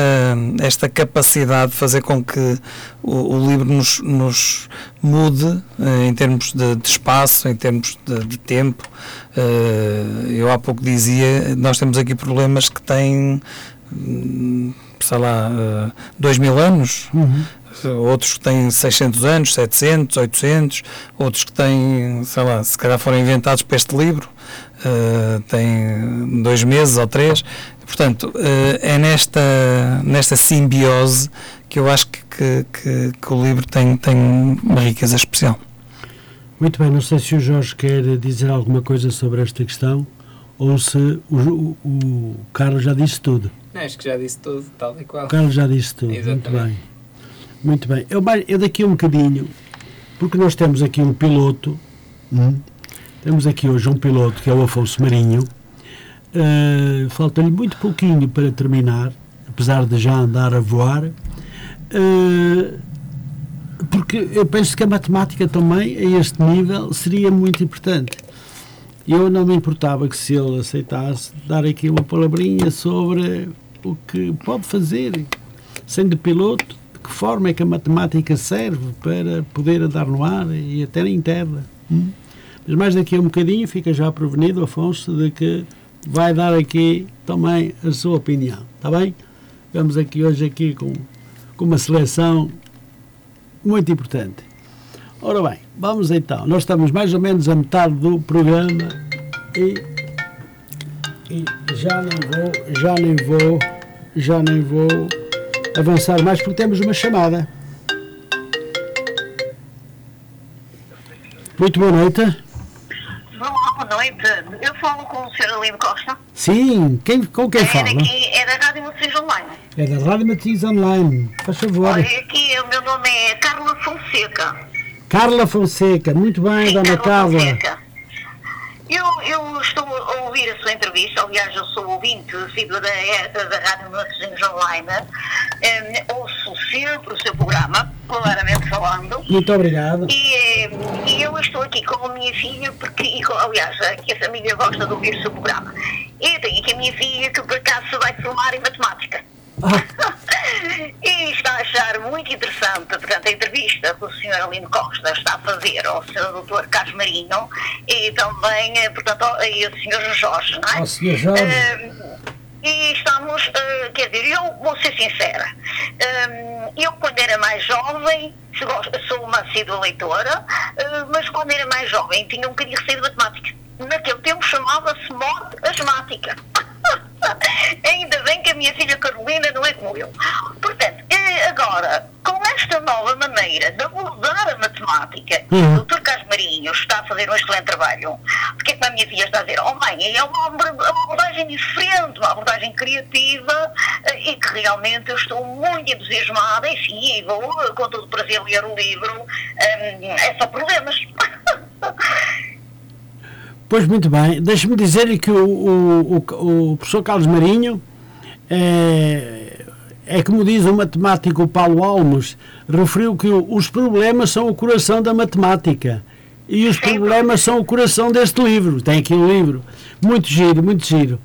esta capacidade de fazer com que o, o livro nos, nos mude eh, em termos de, de, espaço, em termos de, de tempo. Eh, eu há pouco dizia, nós temos aqui problemas que têm Hum, sei lá, uh, dois mil anos, uhum. Outros que têm 600 anos, 700, 800, outros que têm, sei lá, se calhar foram inventados para este livro, uh, têm dois meses ou três. Portanto, uh, é nesta, nesta simbiose que eu acho que, que, que, que o livro tem, tem uma riqueza especial. Muito bem, não sei se o Jorge quer dizer alguma coisa sobre esta questão ou se o, o, o Carlos já disse tudo. Acho que já disse tudo, tal e qual. O Carlos já disse tudo. Exatamente. Muito bem. Muito bem. Eu, eu daqui um bocadinho, porque nós temos aqui um piloto, hum, temos aqui hoje um piloto que é o Afonso Marinho. Uh, Falta-lhe muito pouquinho para terminar, apesar de já andar a voar. Uh, porque eu penso que a matemática também, a este nível, seria muito importante. Eu não me importava que se ele aceitasse dar aqui uma palavrinha sobre o que pode fazer, sendo piloto, que forma é que a matemática serve para poder andar no ar e até na interna. Hum? Mas mais daqui a um bocadinho fica já prevenido, Afonso, de que vai dar aqui também a sua opinião. Está bem? Vamos aqui hoje aqui com, com uma seleção muito importante. Ora bem, vamos então. Nós estamos mais ou menos a metade do programa e, e já nem vou, já nem vou, já nem vou avançar mais porque temos uma chamada. Muito boa noite. Boa noite. Eu falo com o Sr. Aline Costa. Sim, quem, com quem é fala? Daqui, é da Rádio Matriz Online. É da Rádio Matriz Online. Faz favor. Olha, aqui o meu nome é Carla Fonseca. Carla Fonseca, muito bem, Sim, dona Carla. Fonseca. Eu, eu, estou a ouvir a sua entrevista, aliás, eu sou ouvinte símbolo da, da, Rádio Matosinhos Online, um, ouço sempre o seu programa, claramente falando. Muito obrigado. E, e eu estou aqui com a minha filha, porque, e, aliás, aqui a família gosta de ouvir o seu programa. Eu tenho aqui a minha filha que por acaso vai formar em matemática. e está a achar muito interessante, portanto, a entrevista que o Sr. Alino Costa está a fazer ao Sr. Dr. Carlos Marinho e também, eh, portanto, ao, e ao Sr. Jorge, não é? Ao Sr. Jorge. Uh, e estamos, uh, quer dizer, eu vou ser sincera, uh, eu quando era mais jovem, sou uma assídua leitora, uh, mas quando era mais jovem tinha um bocadinho de receio de matemática. Naquele tempo chamava-se morte asmática. Ainda bem que a minha filha Carolina não é como eu. Portanto, agora, com esta nova maneira de abordar a matemática, uhum. o Dr. Carlos Marinho está a fazer um excelente trabalho. Porque é que a minha filha está a dizer, oh mãe, é uma abordagem diferente, uma abordagem criativa eh, e que realmente eu estou muito entusiasmada, enfim, e vou com todo o prazer ler o livro. Um, é só problemas. Pois muito bem, deixe-me dizer que o, o, o, o, professor Carlos Marinho é, é como diz o matemático Paulo Almos, referiu que os problemas são o coração da matemática e os problemas são o coração deste livro. Tem aqui um livro, muito giro, muito giro.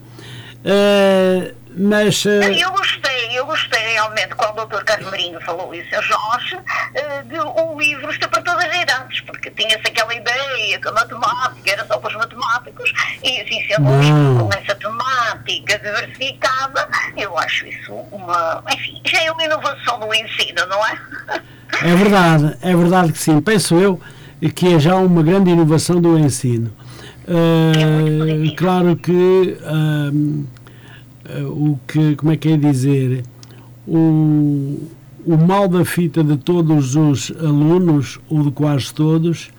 Uh, mas. Uh... Eu gostei, eu gostei realmente quando o Dr. Carlos Marinho falou isso a Jorge, uh, de um livro está para todas as idades, porque tinha-se aquela ideia que a matemática era só para os matemáticos, e assim sendo com essa temática diversificada, eu acho isso uma. Enfim, já é uma inovação do ensino, não é? É verdade, é verdade que sim. Penso eu que é já uma grande inovação do ensino. Uh, é claro que. Uh, o que, como é que é dizer, o, o mal da fita de todos os alunos, ou de quase todos,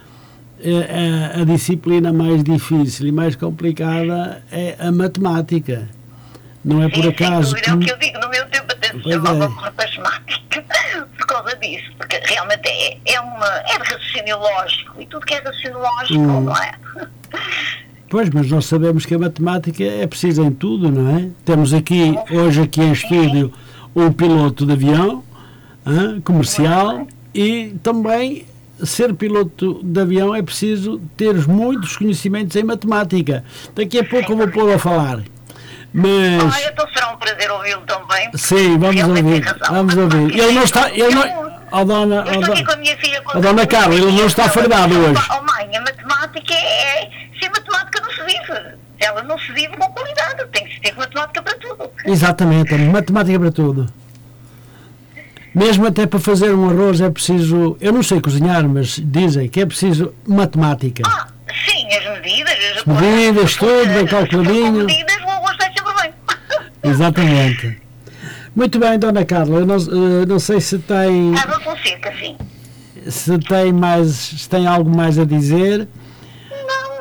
é, é a disciplina mais difícil e mais complicada é a matemática. Não é por Sim, acaso dúvida, é o que eu digo, no meu tempo até se chamava é. matemática por causa disso, porque realmente é, é, uma, é de raciocínio lógico e tudo que é raciocínio lógico, Hum. não é? Pois, mas nós sabemos que a matemática é precisa em tudo, não é? Temos aqui, hoje aqui em estúdio, um piloto de avião hã, comercial e também ser piloto de avião é preciso ter muitos conhecimentos em matemática. Daqui a pouco eu vou pô-lo a falar. Ah, Mas, então será um prazer ouvi-lo também. sim, vamos Realmente ouvir, vamos ouvir. Ele não está, ele não, ó dona, Eu estou aqui dona, com a minha filha. a dona Carla, ele não está fardado hoje. Oh mãe, a matemática é... Sem matemática não se vive. Ela não se vive com qualidade. Tem que se ter matemática para tudo. Exatamente, matemática para tudo. Mesmo até para fazer um arroz é preciso. Eu não sei cozinhar, mas dizem que é preciso matemática. Ah, sim, as medidas... As medidas, tudo, bem calculadinho. As medidas, o arroz sai sempre bem. Exatamente. Muito bem, Dona Carla, eu não, eh, não sei se tem, Água com seca, sim. se tem mais, se tem algo mais a dizer.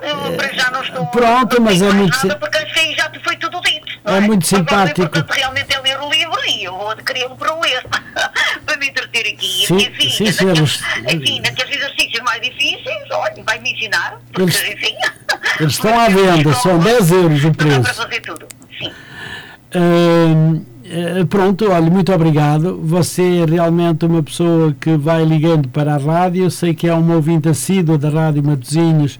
Eu para já não estou. pronto, mas é muito Nada porque aí já foi tudo dito. É não muito Agora, simpático. O importante realmente é ler o livro e eu vou adquiri-lo para ler. para me entreter aqui. Sim, a minha filha, sim, naqueles, senhores. enfim, naqueles exercícios mais difíceis, olha, vai me ensinar. Porque, Eles- enfim. eles estão à venda, são 10 euros o Dá para preço. fazer tudo. Sim. Hum, pronto, olha, muito obrigado. Você é realmente uma pessoa que vai ligando para a rádio. Sei que é uma ouvinte assídua da Rádio Matosinhos,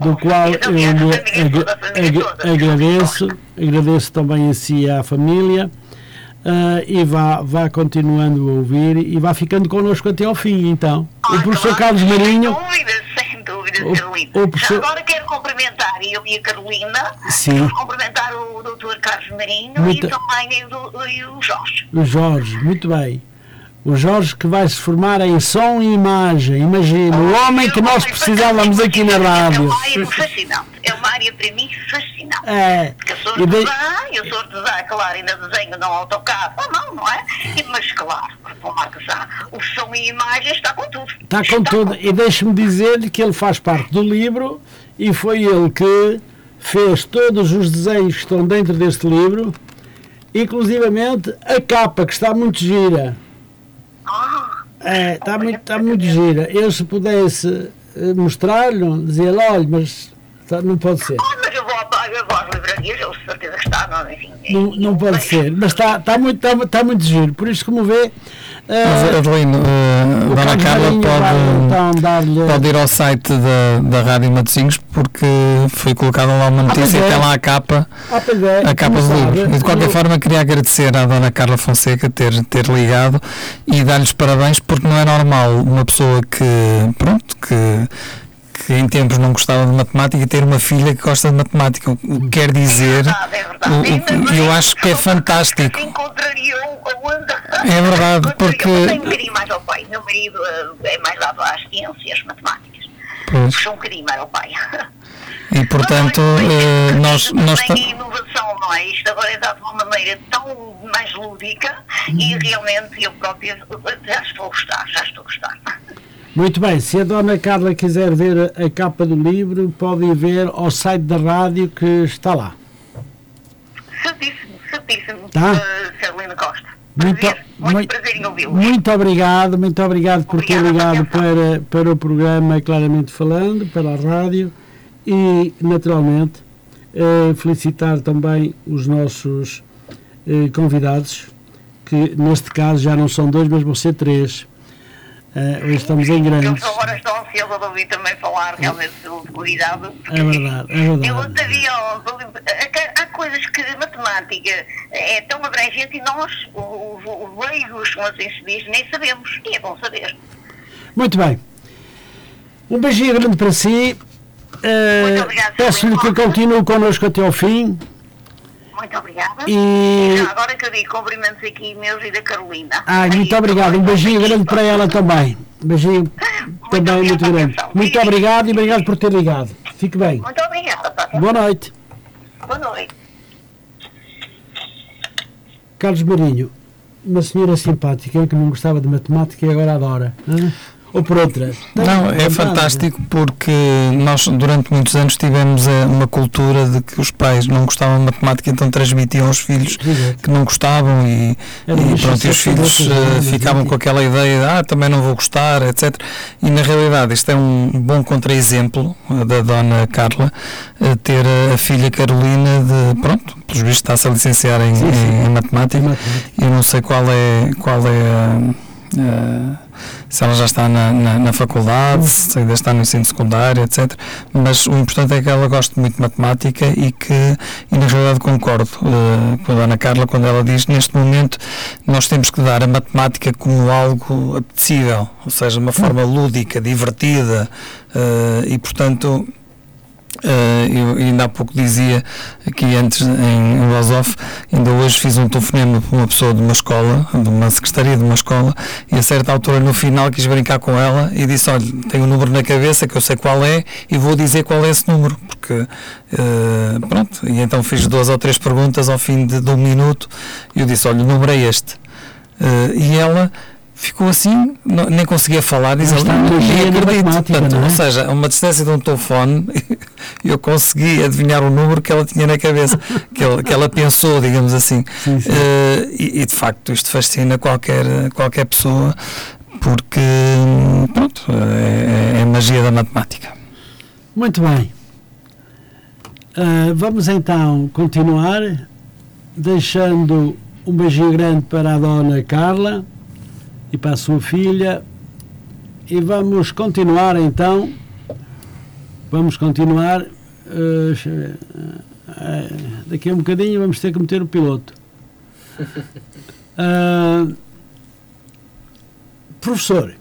do qual eu lhe agradeço. Agradeço também a si e à família. Ah, e vá, vá continuando a ouvir e vá ficando connosco até ao fim, então. O professor claro, Carlos Marinho. Dúvida, o professor- Já agora quero cumprimentar eu e a Carolina. Sim. Cumprimentar o Dr. Carlos Marinho Muito- e também o, o Jorge. O Jorge, muito bem. O Jorge que vai se formar em som e imagem. Imagina, o homem que nós precisávamos aqui na É rádio. uma área fascinante. É uma área para mim fascinante. É. Porque eu sou E de- artesã, eu sou artesã, claro, ainda desenho não AutoCAD, ou não, não é? E, mas claro, para uma artesã, o som e imagem está com tudo. Está com tudo. E deixe-me dizer-lhe que ele faz parte do livro e foi ele que fez todos os desenhos que estão dentro deste livro, inclusivamente a capa, que está muito gira. Ah, É, está muito, está muito gira. Eu, se pudesse eh, mostrar-lhe, dizer-lhe, olha, mas tá- não pode ser. Ah, que está, não, enfim. Não, não pode ser. Mas está, está, muito, está, está muito giro. Por isso, como vê, eh, Mas, Adelino, eh, o Dona Carla vai pode, então pode ir ao site da, da Rádio Matosinhos porque foi colocada lá uma pois notícia é. e tem lá a capa, Ah, é, a capa do livro. E de qualquer eu- forma queria agradecer à Dona Carla Fonseca ter, ter ligado e dar-lhes parabéns porque não é normal uma pessoa que, pronto, que, que em tempos não gostava de matemática ter uma filha que gosta de matemática. O que quer dizer, verdade, é verdade. o- o- eu acho que é fantástico. É verdade, porque- Eu tenho um bocadinho mais ao pai. Meu marido eh, é mais dado às ciências, matemáticas. Pois. Puxou um bocadinho mais ao pai. E portanto, eh, nós, nós Tem inovação, não é? Isto agora é dado de uma maneira tão mais lúdica e realmente eu própria já estou a gostar, já estou a gostar. Muito bem, se a Dona Carla quiser ver a, capa do livro, pode ir ver ao site da rádio que está lá. Certíssimo, certíssimo, Tá. uh, Carolina Costa. Muito, Prazer, muito, muito- prazer em ouvi-lo. muito obrigado, muito obrigado por ter Obrigada ligado pela para, para o programa Claramente Falando, para a rádio e, naturalmente, eh, felicitar também os nossos eh, convidados, que neste caso já não são dois, mas vão ser três. Eh, hoje estamos em grandes. Eu agora estou ansiosa de ouvir também falar realmente do cuidado. É verdade, é Eu verdade. havia, há, há coisas que a matemática é tão abrangente e nós, os, os leigos, como assim se diz, nem sabemos. E é bom saber. Muito bem. Um beijinho grande para si. Eh, Muito obrigada, Peço-lhe que continue connosco até ao fim. Muito obrigada. E. Já agora que eu digo cumprimentos aqui meus e da Carolina. Ah, muito Aí, obrigado. Um beijinho grande para ela também. Um beijinho também obrigada muito grande. atenção. Muito obrigado e obrigado por ter ligado. Fique bem. Muito obrigada. Tá? Boa noite. Boa noite. Carlos Marinho, uma senhora simpática que não gostava de matemática e agora adora. hã? Ou por outras. Não, é fantástico porque nós durante muitos anos tivemos eh, uma cultura de que os pais não gostavam de matemática, então transmitiam aos filhos que não gostavam e, e pronto, e os filhos uh, ficavam com aquela ideia de ah, também não vou gostar, etc. E na realidade isto é um bom contra-exemplo eh, da dona Carla, ter a filha Carolina de, pronto, pelos vistos está-se a licenciar em, em, em matemática. Eu não sei qual é, qual é uh, se ela já está na, na, na, faculdade, se ainda está no ensino secundário, etc. Mas o importante é que ela goste muito de matemática e que, e na realidade concordo uh, com a Dona Carla quando ela diz neste momento nós temos que dar a matemática como algo apetecível, ou seja, uma forma lúdica, divertida uh, e portanto Uh, eu ainda há pouco dizia aqui antes em, em voz off, ainda hoje fiz um telefonema para uma pessoa de uma escola, de uma secretaria de uma escola, e a certa altura no final quis brincar com ela e disse: Olha, tenho um número na cabeça que eu sei qual é e vou dizer qual é esse número, porque uh, pronto. E então fiz duas ou três perguntas ao fim de, de um minuto e eu disse: Olha, o número é este. Uh, e ela ficou assim, não, nem conseguia falar, diz está nem acredito. Portanto, é? Ou seja, a uma distância de um telefone, eu consegui adivinhar o número que ela tinha na cabeça, que, ela, que ela pensou, digamos assim. Sim, sim. Uh, e, e, de facto isto fascina qualquer, qualquer pessoa, porque pronto, é, é a magia da matemática. Muito bem. Uh, vamos então continuar, deixando um beijinho grande para a dona Carla e para a sua filha. E vamos continuar então. Vamos continuar. Uh, daqui a um bocadinho vamos ter que meter o piloto. Uh, professor,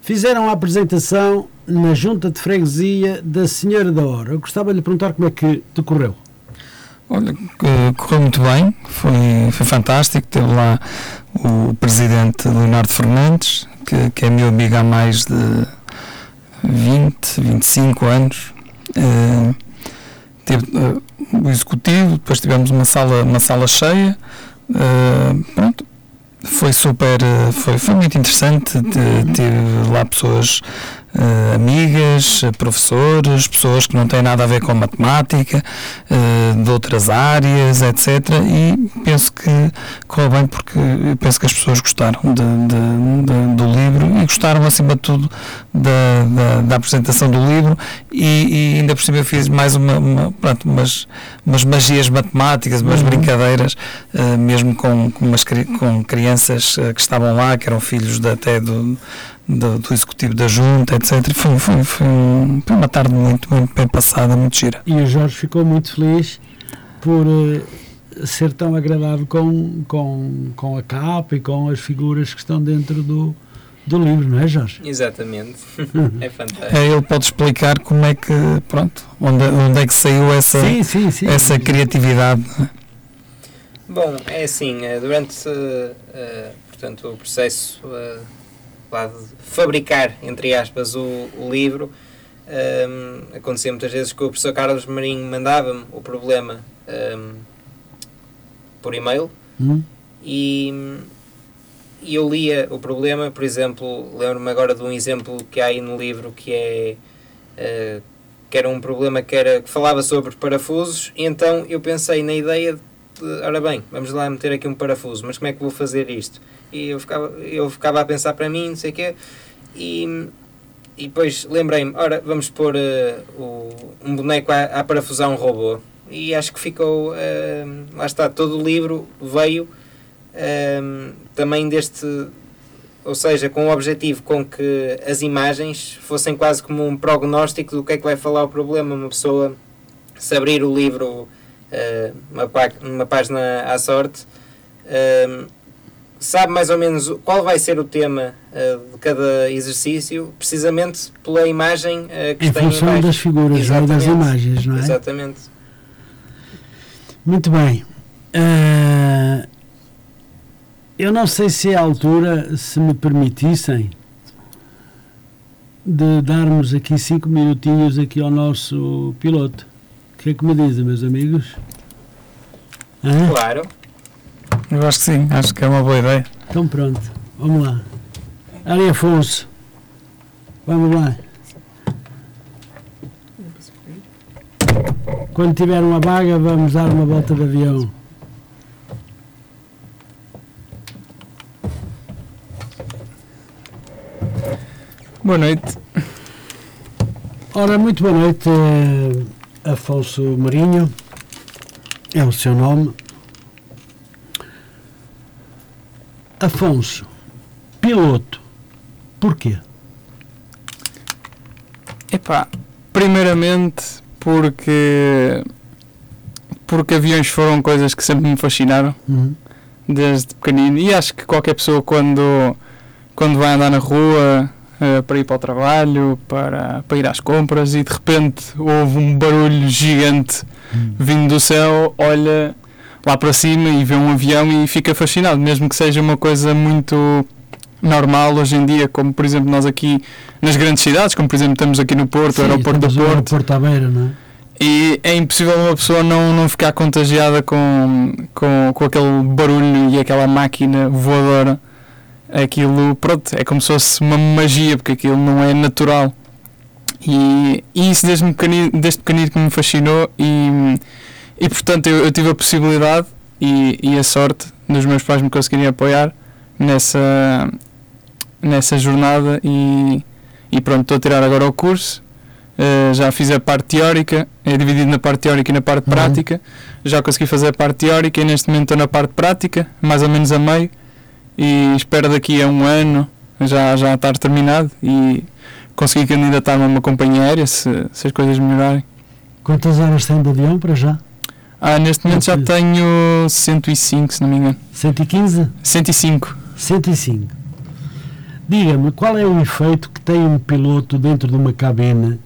fizeram a apresentação na junta de freguesia da Senhora da Hora. Eu gostava de lhe perguntar como é que decorreu. Olha, correu muito bem, foi, foi fantástico. Teve lá o presidente Leonardo Fernandes, que, que é meu amigo há mais de 20, 25 anos. Uh, teve uh, o executivo, depois tivemos uma sala, uma sala cheia. Uh, pronto, foi super, foi, foi muito interessante. Tive lá pessoas uh, amigas, professores, pessoas que não têm nada a ver com matemática, uh, de outras áreas, etc. E penso que correu bem porque penso que as pessoas gostaram de, de, de, do livro e gostaram, acima de tudo, da, da, da apresentação do livro e, e, ainda por cima eu fiz mais uma, uma pronto, umas, umas magias matemáticas, umas uhum. brincadeiras, uh, mesmo com, com, umas, com crianças que estavam lá, que eram filhos de, até do do, do, executivo da junta, etc. Foi, foi, foi, foi, uma tarde muito, muito bem passada, muito gira. E o Jorge ficou muito feliz por uh, ser tão agradável com, com, com a capa e com as figuras que estão dentro do, do livro, não é, Jorge? Exatamente. é fantástico. É, ele pode explicar como é que, pronto, onde, onde é que saiu essa, sim, sim, sim, essa criatividade. Bom, é assim, eh, durante uh, portanto, o processo uh, lá de fabricar, entre aspas, o, o livro. Um, acontecia muitas vezes que o professor Carlos Marinho mandava-me o problema um, por e-mail uhum. e, e eu lia o problema, por exemplo, lembro-me agora de um exemplo que há aí no livro que é uh, que era um problema que, era, que falava sobre parafusos, e então eu pensei na ideia de, ora bem, vamos lá meter aqui um parafuso, mas como é que vou fazer isto? e eu ficava, eu ficava a pensar para mim, não sei o quê, e, e depois lembrei-me, ora, vamos pôr uh, o, um boneco a, a parafusar um robô. E acho que ficou, uh, lá está, todo o livro veio uh, também deste, ou seja, com o objetivo com que as imagens fossem quase como um prognóstico do que é que vai falar o problema. Uma pessoa, se abrir o livro, uma, pá uma página à sorte, sabe mais ou menos qual vai ser o tema uh, de cada exercício, precisamente pela imagem uh, que em tem em função das figuras e das imagens, não é? Exatamente. Muito bem. Uh, eu não sei se é a altura, se me permitissem, de darmos aqui cinco minutinhos aqui ao nosso piloto. O que é que me dizem, meus amigos? Hã? Claro. Eu acho que sim, acho que é uma boa ideia. Então pronto, vamos lá. Ari Afonso. Vamos lá. Quando tiver uma vaga, vamos dar uma volta de avião. Boa noite. Ora, muito boa noite, eh, Afonso Marinho. É o seu nome. Afonso, piloto. Porquê? Epá, primeiramente porque porque aviões foram coisas que sempre me fascinaram Uhum. desde pequenino e acho que qualquer pessoa quando quando vai andar na rua eh, para ir para o trabalho, para, para ir às compras e de repente houve um barulho gigante Hum. vindo do céu, olha lá para cima e vê um avião e fica fascinado, mesmo que seja uma coisa muito normal hoje em dia, como por exemplo nós aqui nas grandes cidades, como por exemplo estamos aqui no Porto, Sim, o aeroporto do Porto, aeroporto à beira, não é? e é impossível uma pessoa não, não ficar contagiada com, com, com aquele barulho e aquela máquina voadora. Aquilo, pronto, é como se fosse uma magia, porque aquilo não é natural. E, e isso desde pequenino, desde pequenino que me fascinou e, e portanto eu, eu tive a possibilidade e, e a sorte dos meus pais me conseguirem apoiar nessa, nessa jornada e, e pronto, estou a tirar agora o curso Uh, já fiz a parte teórica, é dividido na parte teórica e na parte Uhum. prática. Já consegui fazer a parte teórica e neste momento estou na parte prática, mais ou menos a meio. E espero daqui a um ano já, já estar terminado e conseguir candidatar-me a uma companhia aérea se, se as coisas melhorarem. Quantas horas tem de avião para já? Ah, neste momento já tenho 105, se não me engano. 115? 105. 105. Diga-me, qual é o efeito que tem um piloto dentro de uma cabine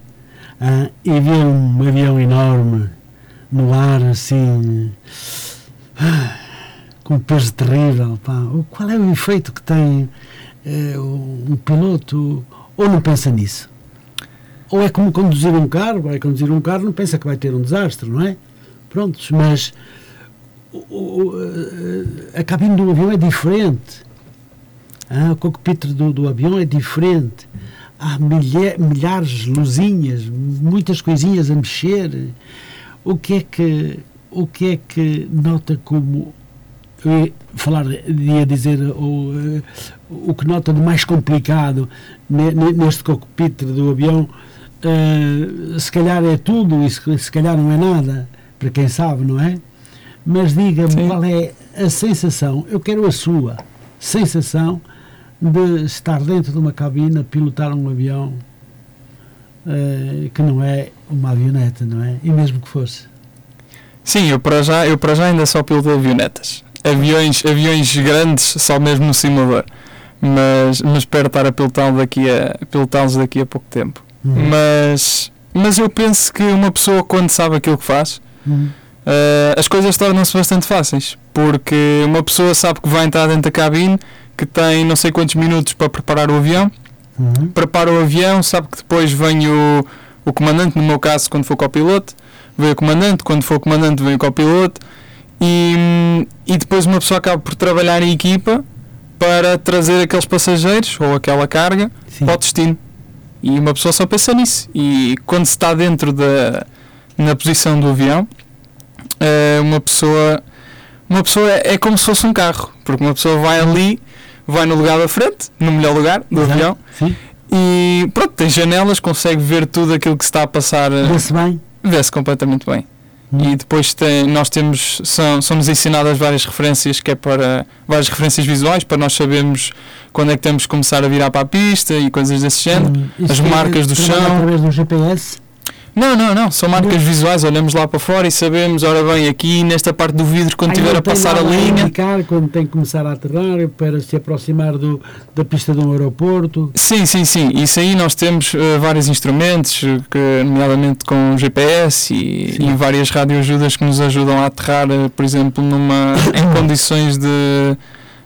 ah, e vê um avião enorme no ar, assim, ah, com um peso terrível? Pá. Qual é o efeito que tem eh, um piloto? Ou não pensa nisso? Ou é como conduzir um carro, vai conduzir um carro, não pensa que vai ter um desastre, não é? Prontos, mas o- o- eh, a cabine do avião é diferente. Ah, o cockpit do, do avião é diferente. Há milha- milhares de luzinhas, muitas coisinhas a mexer. O que é que, o que, é que nota como. Eu ia falar, ia dizer o, eh, o que nota de mais complicado ne- ne- neste cockpit do avião. eh, se calhar é tudo e se, se calhar não é nada, para quem sabe, não é? Mas diga-me qual é a sensação, eu quero a sua sensação de estar dentro de uma cabine a pilotar um avião eh, que não é uma avioneta, não é? E mesmo que fosse. Sim, eu para já, eu para já ainda só piloto avionetas. Aviões, aviões grandes só mesmo no simulador. Mas, mas espero estar a pilotá-los daqui, a, pilotá-los daqui a pouco tempo. Uhum. Mas, mas eu penso que uma pessoa quando sabe aquilo que faz, Uhum. eh, as coisas tornam-se bastante fáceis. Porque uma pessoa sabe que vai entrar dentro da cabine, que tem não sei quantos minutos para preparar o avião, Uhum. prepara o avião, sabe que depois vem o, o comandante, no meu caso, quando for copiloto, vem o comandante, quando for comandante, vem o copiloto, e, e depois uma pessoa acaba por trabalhar em equipa para trazer aqueles passageiros ou aquela carga Sim. para o destino. E uma pessoa só pensa nisso. E quando se está dentro da na posição do avião, eh, uma pessoa uma pessoa é, é como se fosse um carro, porque uma pessoa vai ali, vai no lugar da frente, no melhor lugar do Exato. avião, Sim. e pronto, tem janelas, consegue ver tudo aquilo que se está a passar, eh, Vê-se bem. vê-se completamente bem. E depois tem, nós temos, são, são-nos ensinadas várias referências, que é para várias referências visuais, para nós sabermos quando é que temos que começar a virar para a pista e coisas desse género. As é- marcas do trabalha chão. através do GPS. Não, não, não, são marcas visuais, olhamos lá para fora e sabemos, ora bem, aqui nesta parte do vidro, quando estiver a passar a linha. indicar quando tem que começar a aterrar para se aproximar do, da pista de um aeroporto. Sim, sim, sim. Isso aí nós temos eh, vários instrumentos, eh, que, nomeadamente com GPS e, Sim. e várias radioajudas que nos ajudam a aterrar, eh, por exemplo, numa, em condições de,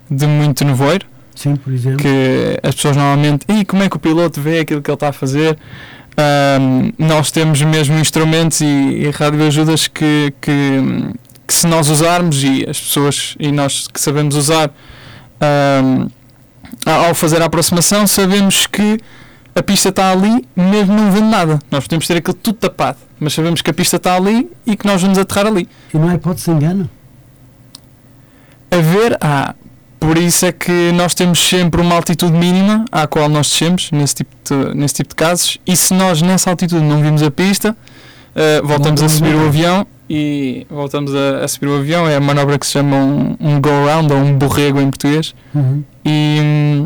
de muito nevoeiro, Sim, por exemplo. que as pessoas normalmente, e como é que o piloto vê aquilo que ele está a fazer? Ahm, nós temos mesmo instrumentos e, e radioajudas que, que, que se nós usarmos e as pessoas e nós que sabemos usar ahm, ao fazer a aproximação sabemos que a pista está ali, mesmo não vendo nada. Nós podemos ter aquilo tudo tapado, mas sabemos que a pista está ali e que nós vamos aterrar ali. E não há hipótese de engano? A ver, ah, por isso é que nós temos sempre uma altitude mínima à qual nós descemos, nesse tipo de, nesse tipo de casos, e se nós nessa altitude não vimos a pista, uh, voltamos a subir o avião e voltamos a, a subir o avião. É a manobra que se chama um, um go-round ou um borrego em português. Uhum. E,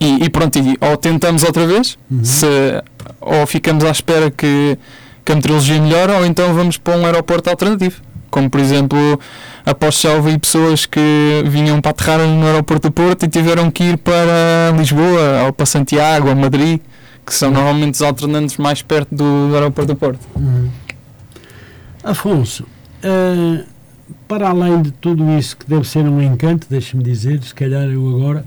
e, e pronto, e ou tentamos outra vez, Uhum. se, ou ficamos à espera que, que a meteorologia melhore, ou então vamos para um aeroporto alternativo. Como por exemplo, após já houve pessoas que vinham para aterrar no aeroporto do Porto e tiveram que ir para Lisboa, ou para Santiago, ou Madrid, que são Uhum. normalmente os alternantes mais perto do, do aeroporto do Porto. Uhum. Afonso, eh, para além de tudo isso que deve ser um encanto, deixe-me dizer, se calhar eu agora,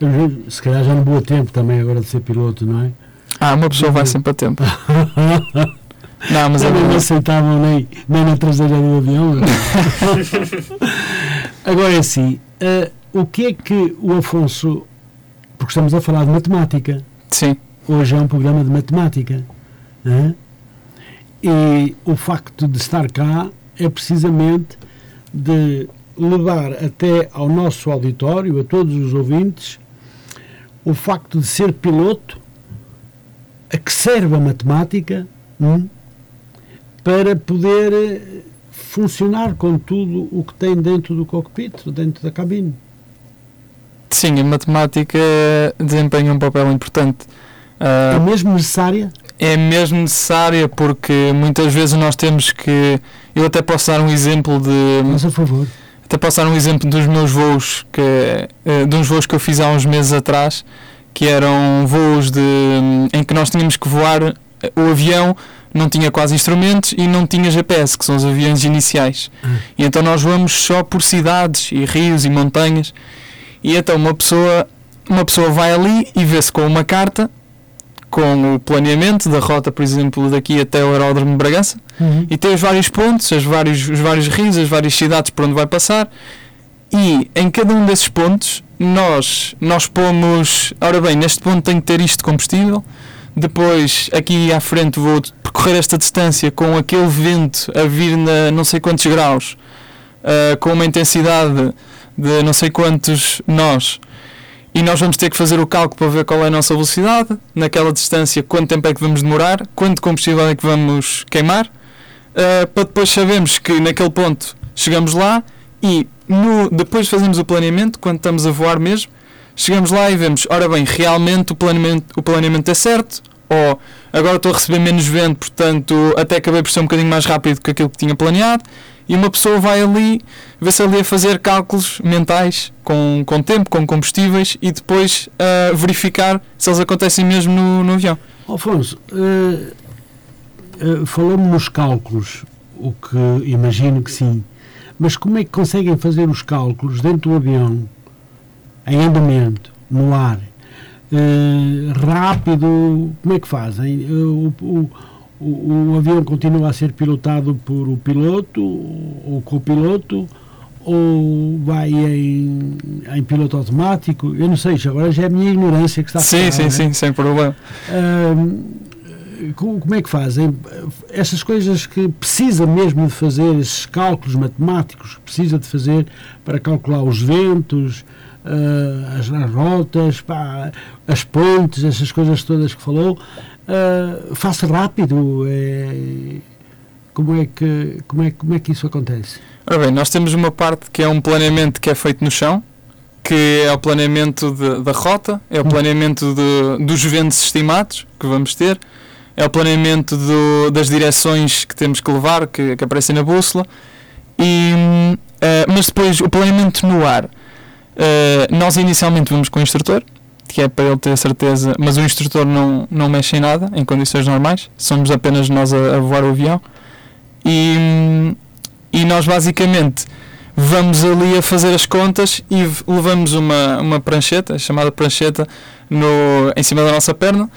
eu se calhar já não vou a tempo também agora de ser piloto, não é? Ah, uma pessoa vai sempre a tempo. Não, mas é não me verdade. aceitavam nem, nem na traseira do avião. Agora é assim, eh, o que é que o Afonso, porque estamos a falar de matemática, Sim, hoje é um programa de matemática, hã? e o facto de estar cá é precisamente de levar até ao nosso auditório, a todos os ouvintes, o facto de ser piloto, a que serve a matemática, hum, para poder eh, funcionar com tudo o que tem dentro do cockpit, dentro da cabine. sim, a matemática desempenha um papel importante. É Ah, mesmo necessária? é mesmo necessária porque muitas vezes nós temos que. Eu até posso dar um exemplo de. Mas a favor. Até posso dar um exemplo dos meus voos, que, eh, de uns voos que eu fiz há uns meses atrás, que eram voos de, em que nós tínhamos que voar. eh, O avião não tinha quase instrumentos e não tinha GPS, que são os aviões iniciais. Ah. E então nós voamos só por cidades e rios e montanhas. E então uma pessoa, uma pessoa vai ali e vê-se com uma carta com o planeamento da rota, por exemplo, daqui até o aeródromo de Bragança Uhum. e tem os vários pontos, as vários, os vários rios, as várias cidades por onde vai passar e em cada um desses pontos nós, nós pomos, ora bem, neste ponto tenho que ter isto de combustível, depois aqui à frente vou percorrer esta distância com aquele vento a vir na não sei quantos graus, ah, com uma intensidade de não sei quantos nós. E nós vamos ter que fazer o cálculo para ver qual é a nossa velocidade, naquela distância, quanto tempo é que vamos demorar, quanto combustível é que vamos queimar, Uh, para depois sabermos que naquele ponto chegamos lá e no, depois fazemos o planeamento, quando estamos a voar mesmo, chegamos lá e vemos, ora bem, realmente o planeamento, o planeamento é certo, ou agora estou a receber menos vento, portanto até acabei por ser um bocadinho mais rápido que aquilo que tinha planeado, e uma pessoa vai ali, vê-se ali a fazer cálculos mentais com, com tempo, com combustíveis e depois uh, verificar se eles acontecem mesmo no, no avião. Alfonso, eh, eh, falou-me nos cálculos, o que imagino que sim, mas como é que conseguem fazer os cálculos dentro do avião, em andamento, no ar, eh, rápido, como é que fazem? Eh, o, o, o, avião continua a ser pilotado por o piloto ou copiloto ou vai em, em piloto automático? Eu não sei, agora já é a minha ignorância que está a Sim, falar, sim, né? sim, sem problema. Co- como é que fazem? Essas coisas que precisa mesmo de fazer, esses cálculos matemáticos que precisa de fazer para calcular os ventos, ah, as, as rotas, pá, as pontes, essas coisas todas que falou, ah, faça rápido. é- como, é que, como, é, como é que isso acontece? Ora bem, nós temos uma parte que é um planeamento que é feito no chão, que é o planeamento de- da rota, é o planeamento de- dos ventos estimados que vamos ter, é o planeamento do- das direções que temos que levar, que, que aparecem na bússola, e, hum, eh, mas depois o planeamento no ar. Eh, nós inicialmente vamos com o instrutor, que é para ele ter certeza, mas o instrutor não, não mexe em nada, em condições normais, somos apenas nós a, a voar o avião. E, e nós basicamente vamos ali a fazer as contas e levamos uma, uma prancheta, chamada prancheta, no, em cima da nossa perna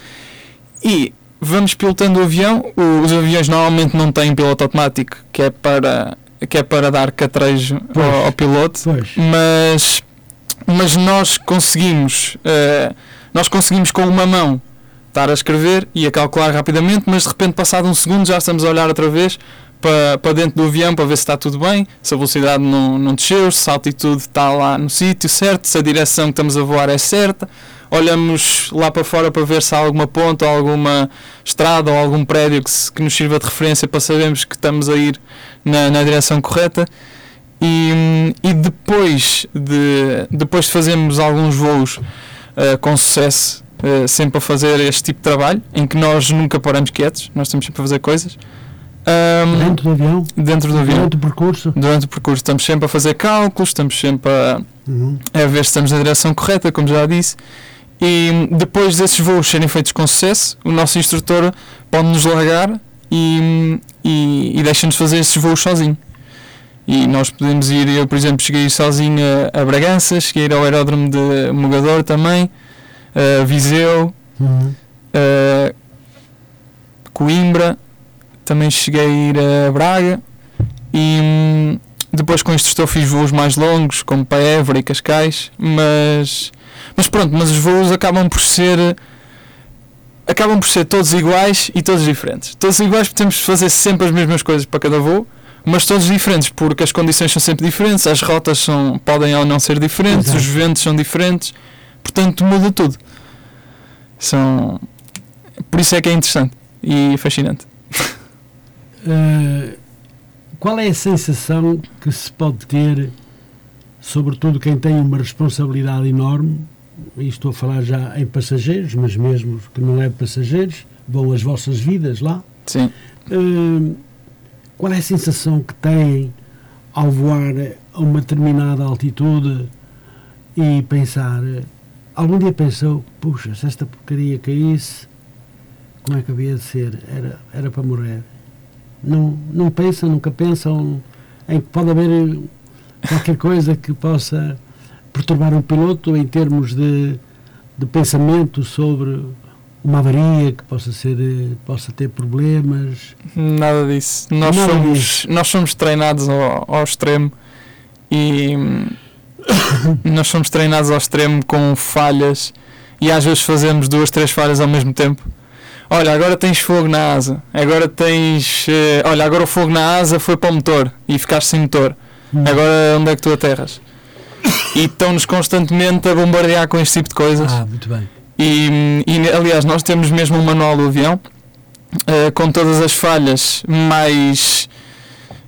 e vamos pilotando o avião. Os aviões normalmente não têm piloto automático, que é para, que é para dar catrejo ao, ao piloto, Pois. mas, mas nós conseguimos, eh, nós conseguimos com uma mão estar a escrever e a calcular rapidamente, mas de repente, passado um segundo, já estamos a olhar outra vez para, para dentro do avião para ver se está tudo bem, se a velocidade não, não desceu, se a altitude está lá no sítio certo, se a direção que estamos a voar é certa. Olhamos lá para fora para ver se há alguma ponta, ou alguma estrada ou algum prédio que, se, que nos sirva de referência para sabermos que estamos a ir na, na direção correta. E, e depois, de, depois de fazermos alguns voos uh, com sucesso, uh, sempre a fazer este tipo de trabalho, em que nós nunca paramos quietos, nós estamos sempre a fazer coisas. Um, dentro do avião? Dentro do avião. Durante o percurso? Durante o percurso. Estamos sempre a fazer cálculos, estamos sempre a, uhum. a ver se estamos na direção correta, como já disse. E depois desses voos serem feitos com sucesso, o nosso instrutor pode nos largar e, e, e deixa-nos fazer esses voos sozinho. E nós podemos ir, eu por exemplo cheguei sozinho a, a Bragança, cheguei ao aeródromo de Mogador também, a Viseu, uhum. a Coimbra, também cheguei a ir a Braga e hum, depois com o instrutor fiz voos mais longos, como para Évora e Cascais, mas, mas pronto, mas os voos acabam por ser acabam por ser todos iguais e todos diferentes. Todos iguais porque temos de fazer sempre as mesmas coisas para cada voo, mas todos diferentes, porque as condições são sempre diferentes, as rotas são, podem ou não ser diferentes, Exato. os ventos são diferentes, portanto muda tudo. São, por isso é que é interessante e fascinante. Uh, qual é a sensação que se pode ter, sobretudo quem tem uma responsabilidade enorme, e estou a falar já em passageiros, mas mesmo que não é passageiros, vão as vossas vidas lá. Sim. Uh, qual é a sensação que têm ao voar a uma determinada altitude e pensar, algum dia pensou, puxa, se esta porcaria caísse, como é que havia de ser? Era, era para morrer. Não, não pensam, nunca pensam em que pode haver qualquer coisa que possa perturbar um piloto em termos de, de pensamento sobre uma avaria que possa ser possa ter problemas. Nada disso. Nós nada somos disso. nós somos treinados ao, ao extremo e nós somos treinados ao extremo com falhas e às vezes fazemos duas três falhas ao mesmo tempo. Olha agora tens fogo na asa. Agora tens eh, olha agora o fogo na asa foi para o motor e ficaste sem motor. Hum. agora onde é que tu aterras? E estão-nos constantemente a bombardear com este tipo de coisas. Ah muito bem e, e, aliás, nós temos mesmo um manual do avião uh, com todas as falhas mais,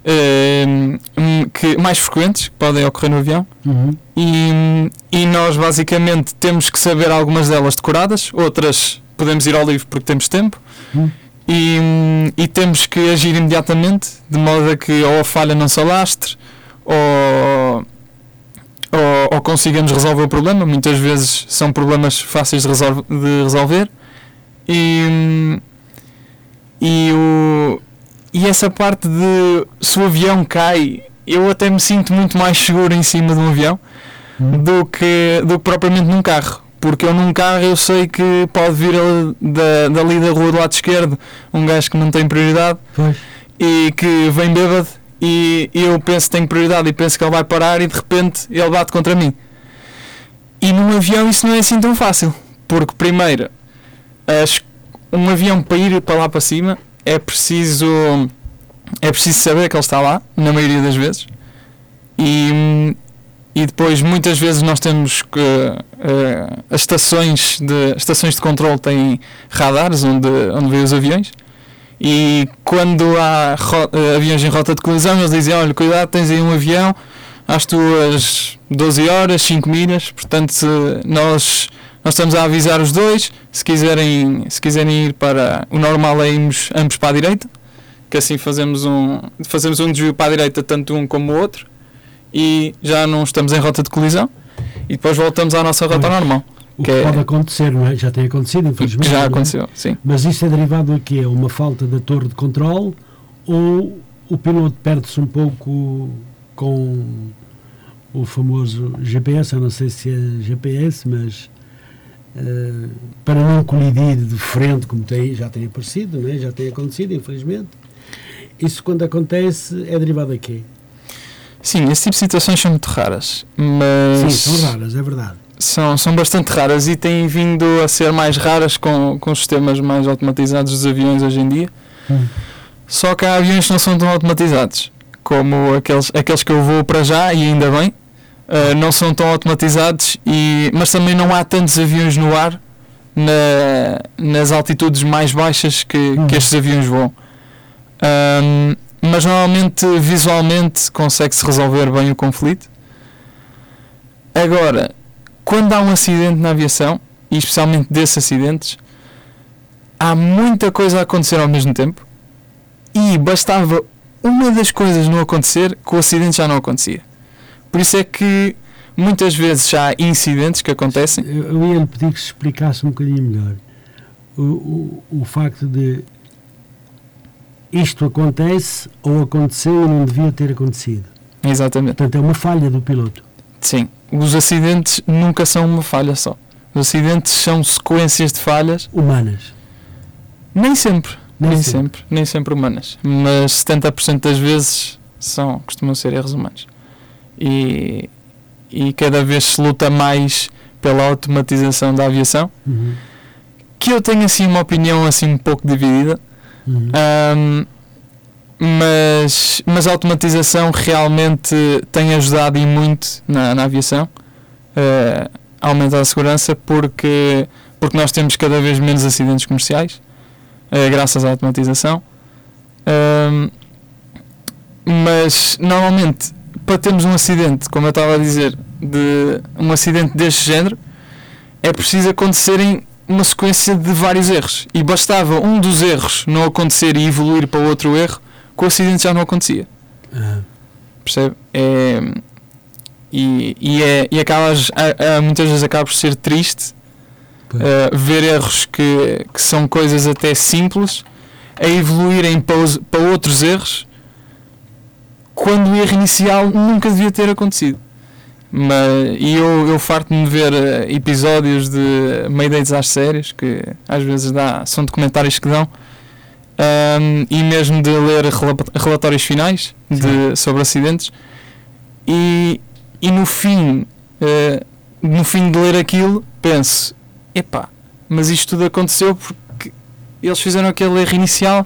uh, que, mais frequentes que podem ocorrer no avião. Uhum. E, e nós basicamente temos que saber algumas delas decoradas, outras podemos ir ao livro porque temos tempo. Uhum. E, e, temos que agir imediatamente, de modo a que ou a falha não se alastre, ou ou, ou consigamos resolver o problema. Muitas vezes são problemas fáceis de, resolve, de resolver. E, e, o, e essa parte de se o avião cai, eu até me sinto muito mais seguro em cima de um avião hum. do, que, do que propriamente num carro. Porque eu num carro eu sei que pode vir da, dali da rua do lado esquerdo um gajo que não tem prioridade pois. e que vem bêbado e eu penso que tenho prioridade e penso que ele vai parar e de repente ele bate contra mim. E num avião isso não é assim tão fácil, porque primeiro, um avião para ir para lá para cima é preciso é preciso saber que ele está lá, na maioria das vezes. E, e depois muitas vezes nós temos que uh, as estações de estações de controle têm radares onde onde vê os aviões e quando há uh, aviões em rota de colisão, eles dizem: Olha, cuidado, tens aí um avião às tuas 12 horas, 5 milhas. Portanto, nós, nós estamos a avisar os dois. Se quiserem, se quiserem ir para o normal, é irmos ambos para a direita. Que assim fazemos um, fazemos um desvio para a direita, tanto um como o outro. E já não estamos em rota de colisão. E depois voltamos à nossa rota normal. O que, que é... pode acontecer, não é? Já tem acontecido, infelizmente. Já é? aconteceu, é? sim. Mas isso é derivado a quê? Uma falta da torre de controle ou o piloto perde-se um pouco com o famoso GPS, eu não sei se é GPS, mas uh, para não colidir de frente, como tem, já tem aparecido, não é? já tem acontecido, infelizmente. Isso quando acontece é derivado a quê? Sim, esse tipo de situações são muito raras, mas... Sim, são raras, é verdade são, são bastante raras e têm vindo a ser mais raras com, com sistemas mais automatizados dos aviões hoje em dia. Hum. Só que há aviões que não são tão automatizados como aqueles, aqueles que eu vou para já, e ainda bem, uh, não são tão automatizados, e, mas também não há tantos aviões no ar na, nas altitudes mais baixas que, Hum. que estes aviões voam. Ahm, mas normalmente, visualmente, consegue-se resolver bem o conflito. Agora, quando há um acidente na aviação, e especialmente desses acidentes, há muita coisa a acontecer ao mesmo tempo e bastava uma das coisas não acontecer que o acidente já não acontecia. Por isso é que muitas vezes já há incidentes que acontecem. Eu, ia lhe pedir que se explicasse um bocadinho melhor o, o, o facto de isto acontece ou aconteceu e não devia ter acontecido. Exatamente. Portanto, é uma falha do piloto. Sim. Os acidentes nunca são uma falha só. Os acidentes são sequências de falhas, Humanas. nem sempre. Nem Nem, sempre. sempre. nem sempre humanas. Mas 70% das vezes são, costumam ser erros humanos. E, e cada vez se luta mais pela automatização da aviação, Uhum. que eu tenho assim uma opinião assim um pouco dividida. Uhum. Ahm, mas, mas a automatização realmente tem ajudado e muito na, na aviação eh, a aumentar a segurança porque, porque nós temos cada vez menos acidentes comerciais eh, graças à automatização. Ahm, mas normalmente para termos um acidente, como eu estava a dizer, de um acidente deste género, é preciso acontecerem uma sequência de vários erros. E bastava um dos erros não acontecer e evoluir para outro erro, que o acidente já não acontecia. Ah, Percebe? É, e, e, é, e acabas, a- a- muitas vezes acaba por ser triste eh, ver erros que, que são coisas até simples a evoluírem para, os- para outros erros quando o erro inicial nunca devia ter acontecido. Mas, e eu, eu farto-me de ver eh, episódios de Maydays às séries, que às vezes dá, são documentários que dão, ahm, e mesmo de ler rela- relatórios finais de, sobre acidentes, e, e no fim, eh, no fim de ler aquilo, penso: epá, mas isto tudo aconteceu porque eles fizeram aquele erro inicial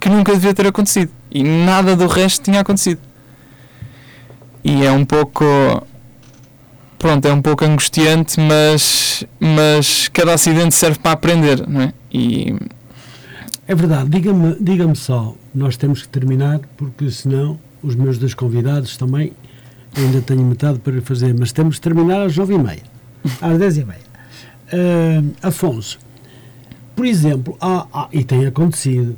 que nunca devia ter acontecido e nada do resto tinha acontecido. E é um pouco. Pronto, é um pouco angustiante, mas, mas cada acidente serve para aprender, não é? E É verdade, diga-me diga só, nós temos que terminar, porque senão os meus dois convidados também ainda tenho metade para fazer, mas temos que terminar às nove e meia, às dez e meia. Ah, Afonso, por exemplo, há, há- e tem acontecido,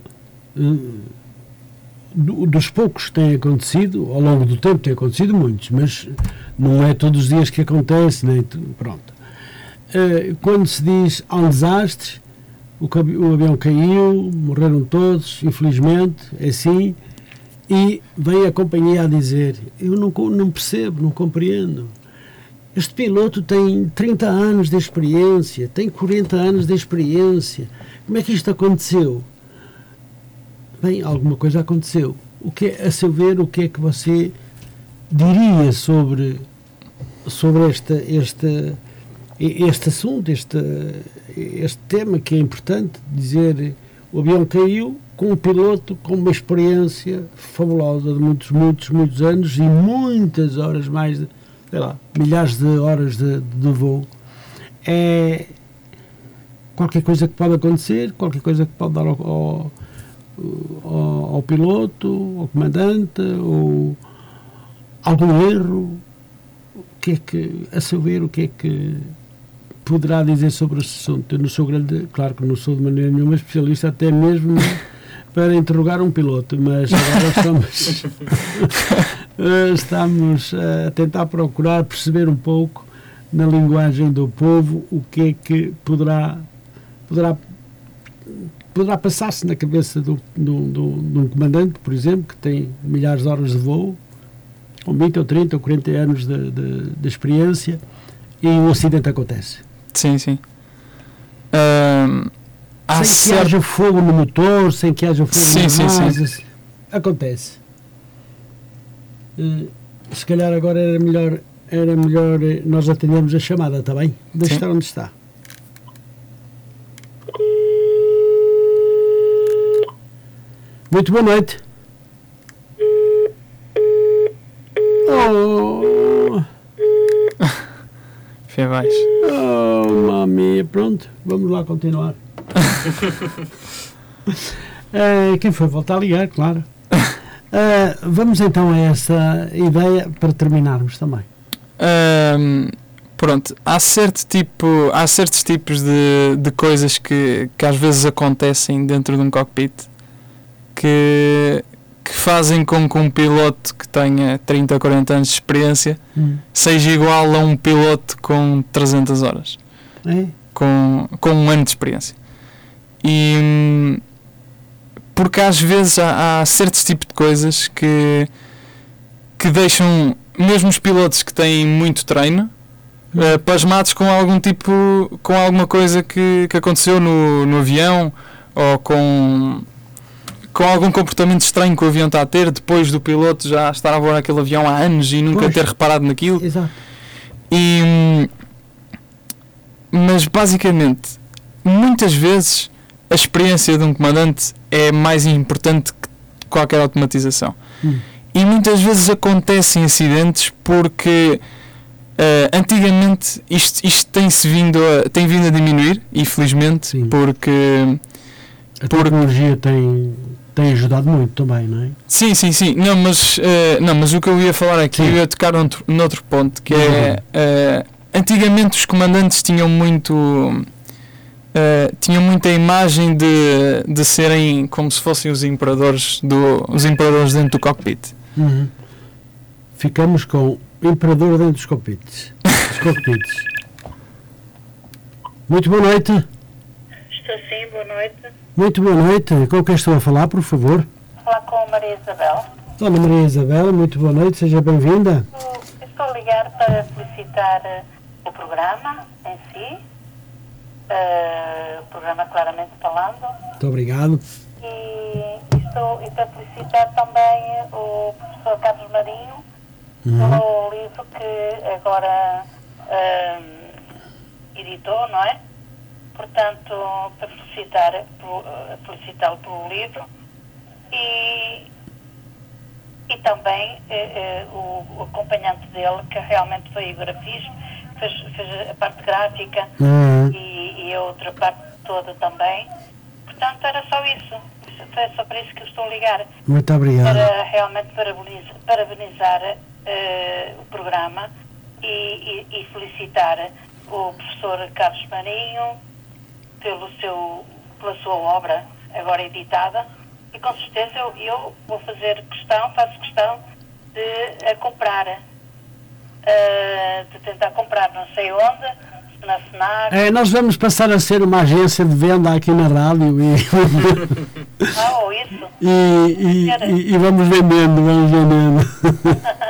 do- dos poucos que têm acontecido, ao longo do tempo tem acontecido muitos, mas não é todos os dias que acontece, nem pronto. Eh, quando se diz há um desastre, o, o avião caiu, morreram todos, infelizmente, é assim, e vem a companhia a dizer, eu não, não percebo, não compreendo. Este piloto tem 30 anos de experiência, tem 40 anos de experiência. Como é que isto aconteceu? Bem, alguma coisa aconteceu. O que é, a seu ver, o que é que você diria sobre, sobre esta, esta, este assunto, este, este tema que é importante, dizer o avião caiu com um piloto com uma experiência fabulosa de muitos, muitos, muitos anos e muitas horas mais, de, sei lá, milhares de horas de, de voo. É qualquer coisa que pode acontecer, qualquer coisa que pode dar ao, ao, ao, ao piloto, ao comandante, ou algum erro. O que é que, a seu ver, o que é que poderá dizer sobre esse assunto? Eu não sou grande, claro que não sou de maneira nenhuma especialista, até mesmo para interrogar um piloto, mas agora estamos, estamos a tentar procurar perceber um pouco na linguagem do povo o que é que poderá poderá poderá passar-se na cabeça do, do, do, de um comandante, por exemplo, que tem milhares de horas de voo, com 20 ou 30 ou 40 anos de, de, de experiência, e um acidente acontece. Sim, sim. Há sem que haja fogo no motor, sem que haja fogo Sim, nas sim, sim. asas. Acontece. Eh, se calhar agora era melhor era melhor eh, nós atendermos a chamada, está bem? Deixa Sim. estar onde está. Muito boa noite. Oh, Fé baixo. oh mami, pronto, vamos lá continuar. Eh, quem foi voltar a ligar, claro. Eh, vamos então a essa ideia para terminarmos também. Ahm, pronto, há certo tipo, há certos tipos de, de coisas que, que às vezes acontecem dentro de um cockpit que, que fazem com que um piloto que tenha 30 ou 40 anos de experiência seja igual a um piloto com 300 horas, É? com, com um ano de experiência. E hum, porque às vezes há, há certos tipos de coisas que, que deixam mesmo os pilotos que têm muito treino eh, pasmados com algum tipo com alguma coisa que, que aconteceu no, no avião ou com com algum comportamento estranho que o avião está a ter depois do piloto já estar a voar aquele avião há anos e nunca Pois. ter reparado naquilo Exato. e, hum, mas basicamente, muitas vezes a experiência de um comandante é mais importante que qualquer automatização. Hum. E muitas vezes acontecem acidentes porque eh, antigamente isto, isto tem-se vindo a, tem vindo a diminuir, infelizmente, Sim. porque A tecnologia tem, tem ajudado muito também, não é? Sim, sim, sim. Não, mas, eh, não, mas o que eu ia falar aqui, Sim. eu ia tocar noutro, noutro ponto, que Uhum. é eh, antigamente os comandantes tinham muito eh, tinham muita imagem de, de serem como se fossem os imperadores do, os imperadores dentro do cockpit. Uhum. Ficamos com o imperador dentro dos cockpits. Dos cockpits. Muito boa noite. Estou sim, boa noite. Muito boa noite. Com quem estou a falar, por favor? Falar com a Maria Isabel. Dona Maria Isabel, muito boa noite. Seja bem-vinda. Estou a ligar para felicitar eh, o programa em si, eh, o programa Claramente Falando, Muito obrigado. e estou e para felicitar também o professor Carlos Marinho Uhum. pelo livro que agora eh, editou, não é? Portanto, para felicitar, felicitá-lo pelo livro e, e também eh, eh, o, o acompanhante dele, que realmente foi o grafismo, fez, fez a parte gráfica Uhum. e, e a outra parte toda também. Portanto, era só isso. Foi só para isso que eu estou a ligar. Muito obrigado. Para realmente parabeniz- parabenizar eh, o programa e, e- e felicitar o professor Carlos Marinho pelo seu, pela sua obra agora editada e com certeza eu, eu vou fazer questão, faço questão de a comprar, eh, de tentar comprar não sei onde, se na FNAC, É, nós vamos passar a ser uma agência de venda aqui na rádio e, isso. e, e- e- e vamos vendendo, vamos vendendo.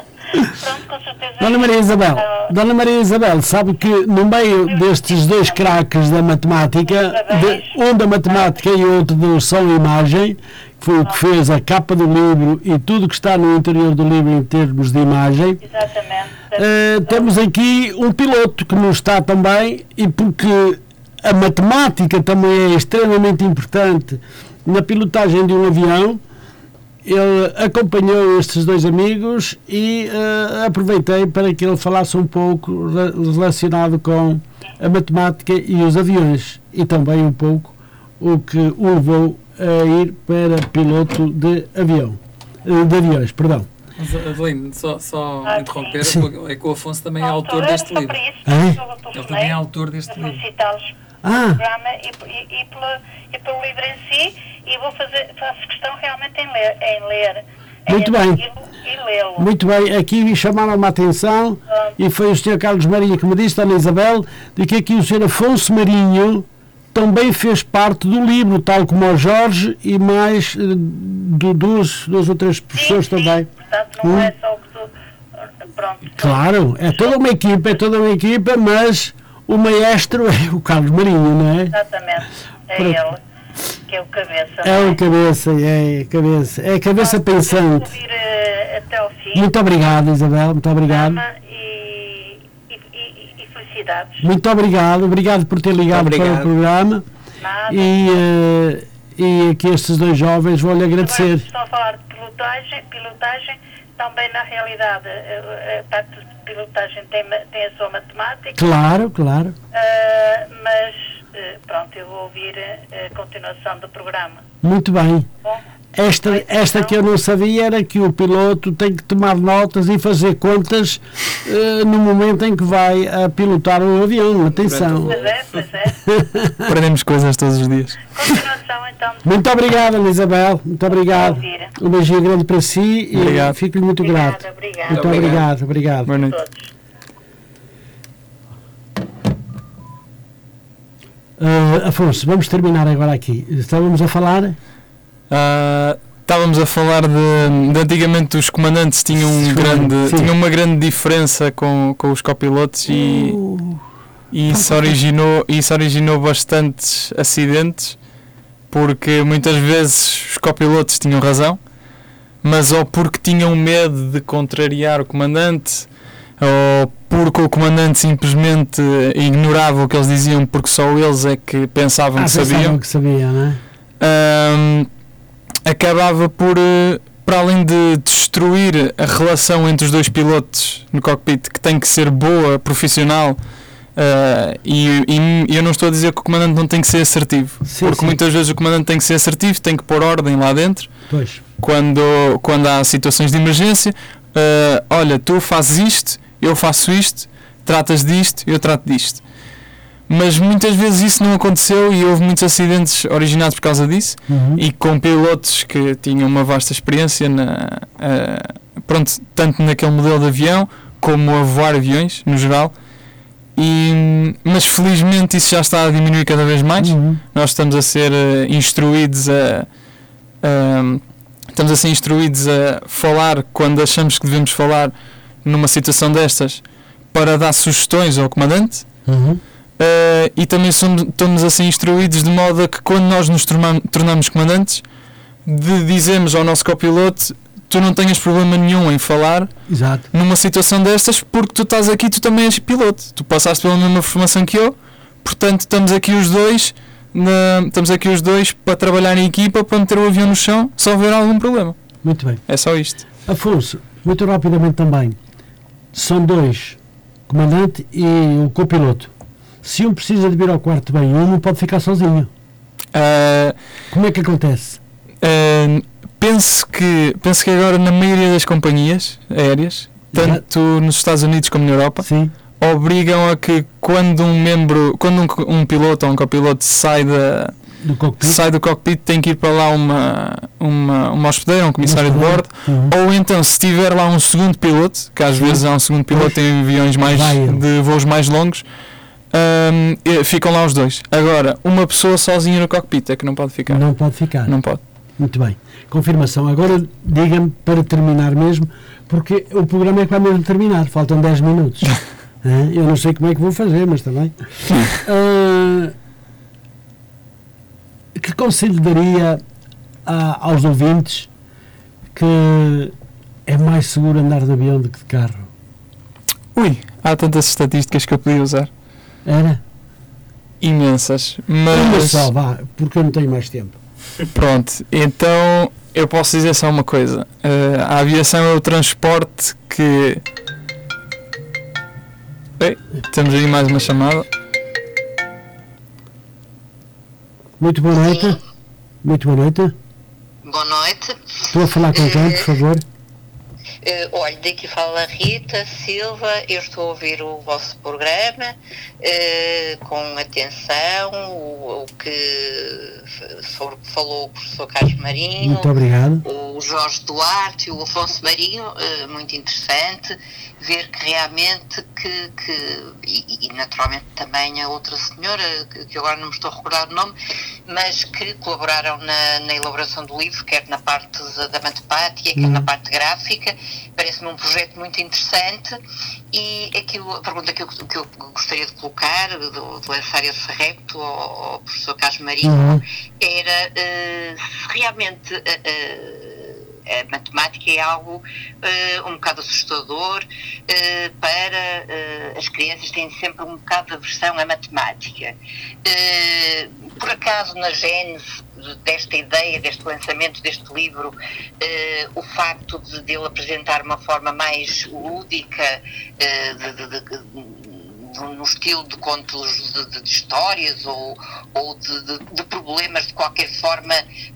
Pronto, com certeza. Dona Maria Isabel, Ah, Dona Maria Isabel, sabe que no meio destes dois craques da matemática, de- um da matemática e outro do som e imagem, que foi o que fez a capa do livro e tudo que está no interior do livro em termos de imagem, Exatamente. eh, temos aqui um piloto que não está também e porque a matemática também é extremamente importante na pilotagem de um avião, ele acompanhou estes dois amigos e eh, aproveitei para que ele falasse um pouco re- relacionado com a matemática e os aviões e também um pouco o que o levou a ir para piloto de avião, eh, de aviões, perdão. Mas, Adeline, só, só Ah, interromper, sim. é que o Afonso também é autor deste livro. É? Ele também é autor deste livro. Pelo Ah, programa e, e, e, pela, e pelo livro em si e vou fazer, faço questão realmente em ler, em ler em Muito bem. e. Muito bem, aqui chamaram-me a atenção e foi o Sr. Carlos Marinho que me disse, Dona Isabel, de que aqui o Sr. Afonso Marinho também fez parte do livro, tal como o Jorge e mais eh, do, duas, duas ou três pessoas sim, sim. também. Portanto, não Hum. é só o que tu. Pronto. Claro, é toda uma equipa, é toda uma equipa, mas o maestro é o Carlos Marinho, não é? Exatamente. É Pronto. ele que é o cabeça. É o cabeça, é a cabeça, é a cabeça Pronto, pensante. Ouvir eh, até ao fim. Muito obrigado, Isabel, muito obrigado. programa E, entidades. Muito obrigado, obrigado por ter ligado para o programa Nada. e, eh, e aqui estes dois jovens vou-lhe Agora agradecer. estão a falar de pilotagem, pilotagem também na realidade eh, a parte de pilotagem tem, tem a sua matemática, Claro, claro. eh, mas eh, pronto, eu vou ouvir a continuação do programa. Muito bem. Bom, Esta, esta que eu não sabia era que o piloto tem que tomar notas e fazer contas eh, no momento em que vai a pilotar um avião. Atenção. pois é, pois é. Aprendemos coisas todos os dias. Continuação então. Muito obrigado, Isabel. Muito obrigado. Um beijinho grande para si e Obrigado. fico-lhe muito Obrigada, grato. obrigada Muito Obrigado. obrigado, obrigado. Boa a noite. todos. Eh, Afonso, vamos terminar agora aqui. Estávamos a falar. Ah, estávamos a falar de, de antigamente os comandantes tinham, um grande, sim. tinham uma grande diferença com, com os copilotos e, Uh, e isso, originou, isso originou bastantes acidentes porque muitas vezes os copilotos tinham razão, mas ou porque tinham medo de contrariar o comandante ou porque o comandante simplesmente ignorava o que eles diziam porque só eles é que pensavam ah, que pensavam sabiam que sabia, não é? ahm, acabava por, eh, para além de destruir a relação entre os dois pilotos no cockpit, que tem que ser boa, profissional, ah, e, e eu não estou a dizer que o comandante não tem que ser assertivo, Sim, porque sim. muitas vezes o comandante tem que ser assertivo, tem que pôr ordem lá dentro, Pois. quando, quando há situações de emergência. ah, olha, tu fazes isto, eu faço isto, tratas disto, eu trato disto. Mas muitas vezes isso não aconteceu e houve muitos acidentes originados por causa disso Uhum. e com pilotos que tinham uma vasta experiência na, ah, pronto, tanto naquele modelo de avião como a voar aviões no geral. E, mas felizmente isso já está a diminuir cada vez mais Uhum. nós estamos a ser eh, instruídos a, a- estamos a ser instruídos a falar quando achamos que devemos falar numa situação destas para dar sugestões ao comandante Uhum. Eh, e também somos, estamos a ser instruídos de modo a que quando nós nos tornam- tornamos comandantes de dizermos ao nosso copiloto tu não tenhas problema nenhum em falar Exato. numa situação destas porque tu estás aqui tu também és piloto tu passaste pela mesma formação que eu portanto estamos aqui os dois na- estamos aqui os dois para trabalhar em equipa para meter o avião no chão se houver algum problema Muito bem. é só isto Afonso, muito rapidamente também. São dois, comandante e o copiloto. Se um precisa de vir ao quarto bem, um não pode ficar sozinho. Ah, Como é que acontece? ah, penso que penso que agora na maioria das companhias aéreas tanto nos Estados Unidos como na Europa Sim. obrigam a que quando um membro quando um, um piloto ou um copiloto sai da Do cockpit. sai do cockpit tem que ir para lá uma, uma, uma hospedeira, um comissário de bordo, Uhum. ou então se tiver lá um segundo piloto, que às Sim. vezes há um segundo piloto em aviões mais, Vai de voos mais longos, hum, e ficam lá os dois. Agora, uma pessoa sozinha no cockpit é que não pode ficar. Não pode ficar. Não pode. Muito bem. Confirmação. Agora diga-me para terminar mesmo, porque o programa é que vai mesmo terminar. Faltam 10 minutos. Eu não sei como é que vou fazer, mas também. Ah, que conselho daria a- aos ouvintes que é mais seguro andar de avião do que de carro? Ui, há tantas estatísticas que eu podia usar. Era? Imensas. Uma Mas só, vá, porque eu não tenho mais tempo. pronto, então eu posso dizer só uma coisa. Eh, a aviação é o transporte que. Ei, temos aí mais uma chamada. Muito boa noite. Muito boa noite. Boa noite. Estou a falar com quem, por favor? Eh, olha, daqui fala a Rita Silva, eu estou a ouvir o vosso programa eh, com atenção, o, o que sobre o que falou o professor Carlos Marinho, Muito obrigado. o Jorge Duarte e o Afonso Marinho, eh, muito interessante ver que realmente que, que e, e naturalmente também a outra senhora, que, que agora não me estou a recordar o nome, mas que colaboraram na, na elaboração do livro, quer na parte da, da matemática, quer Uhum. na parte gráfica, parece-me um projeto muito interessante e aquilo, a pergunta que eu, que eu gostaria de colocar, de, de lançar esse repto ao, ao professor Carlos Marinho, Uhum. era eh, se realmente eh, eh, a matemática é algo uh, um bocado assustador uh, para uh, as crianças têm sempre um bocado de aversão à matemática. por acaso, na gênese desta ideia, deste lançamento deste livro, o facto de, de ele apresentar uma forma mais lúdica, de, de, de no estilo de contos de, de, de histórias ou, ou de, de, problemas de qualquer forma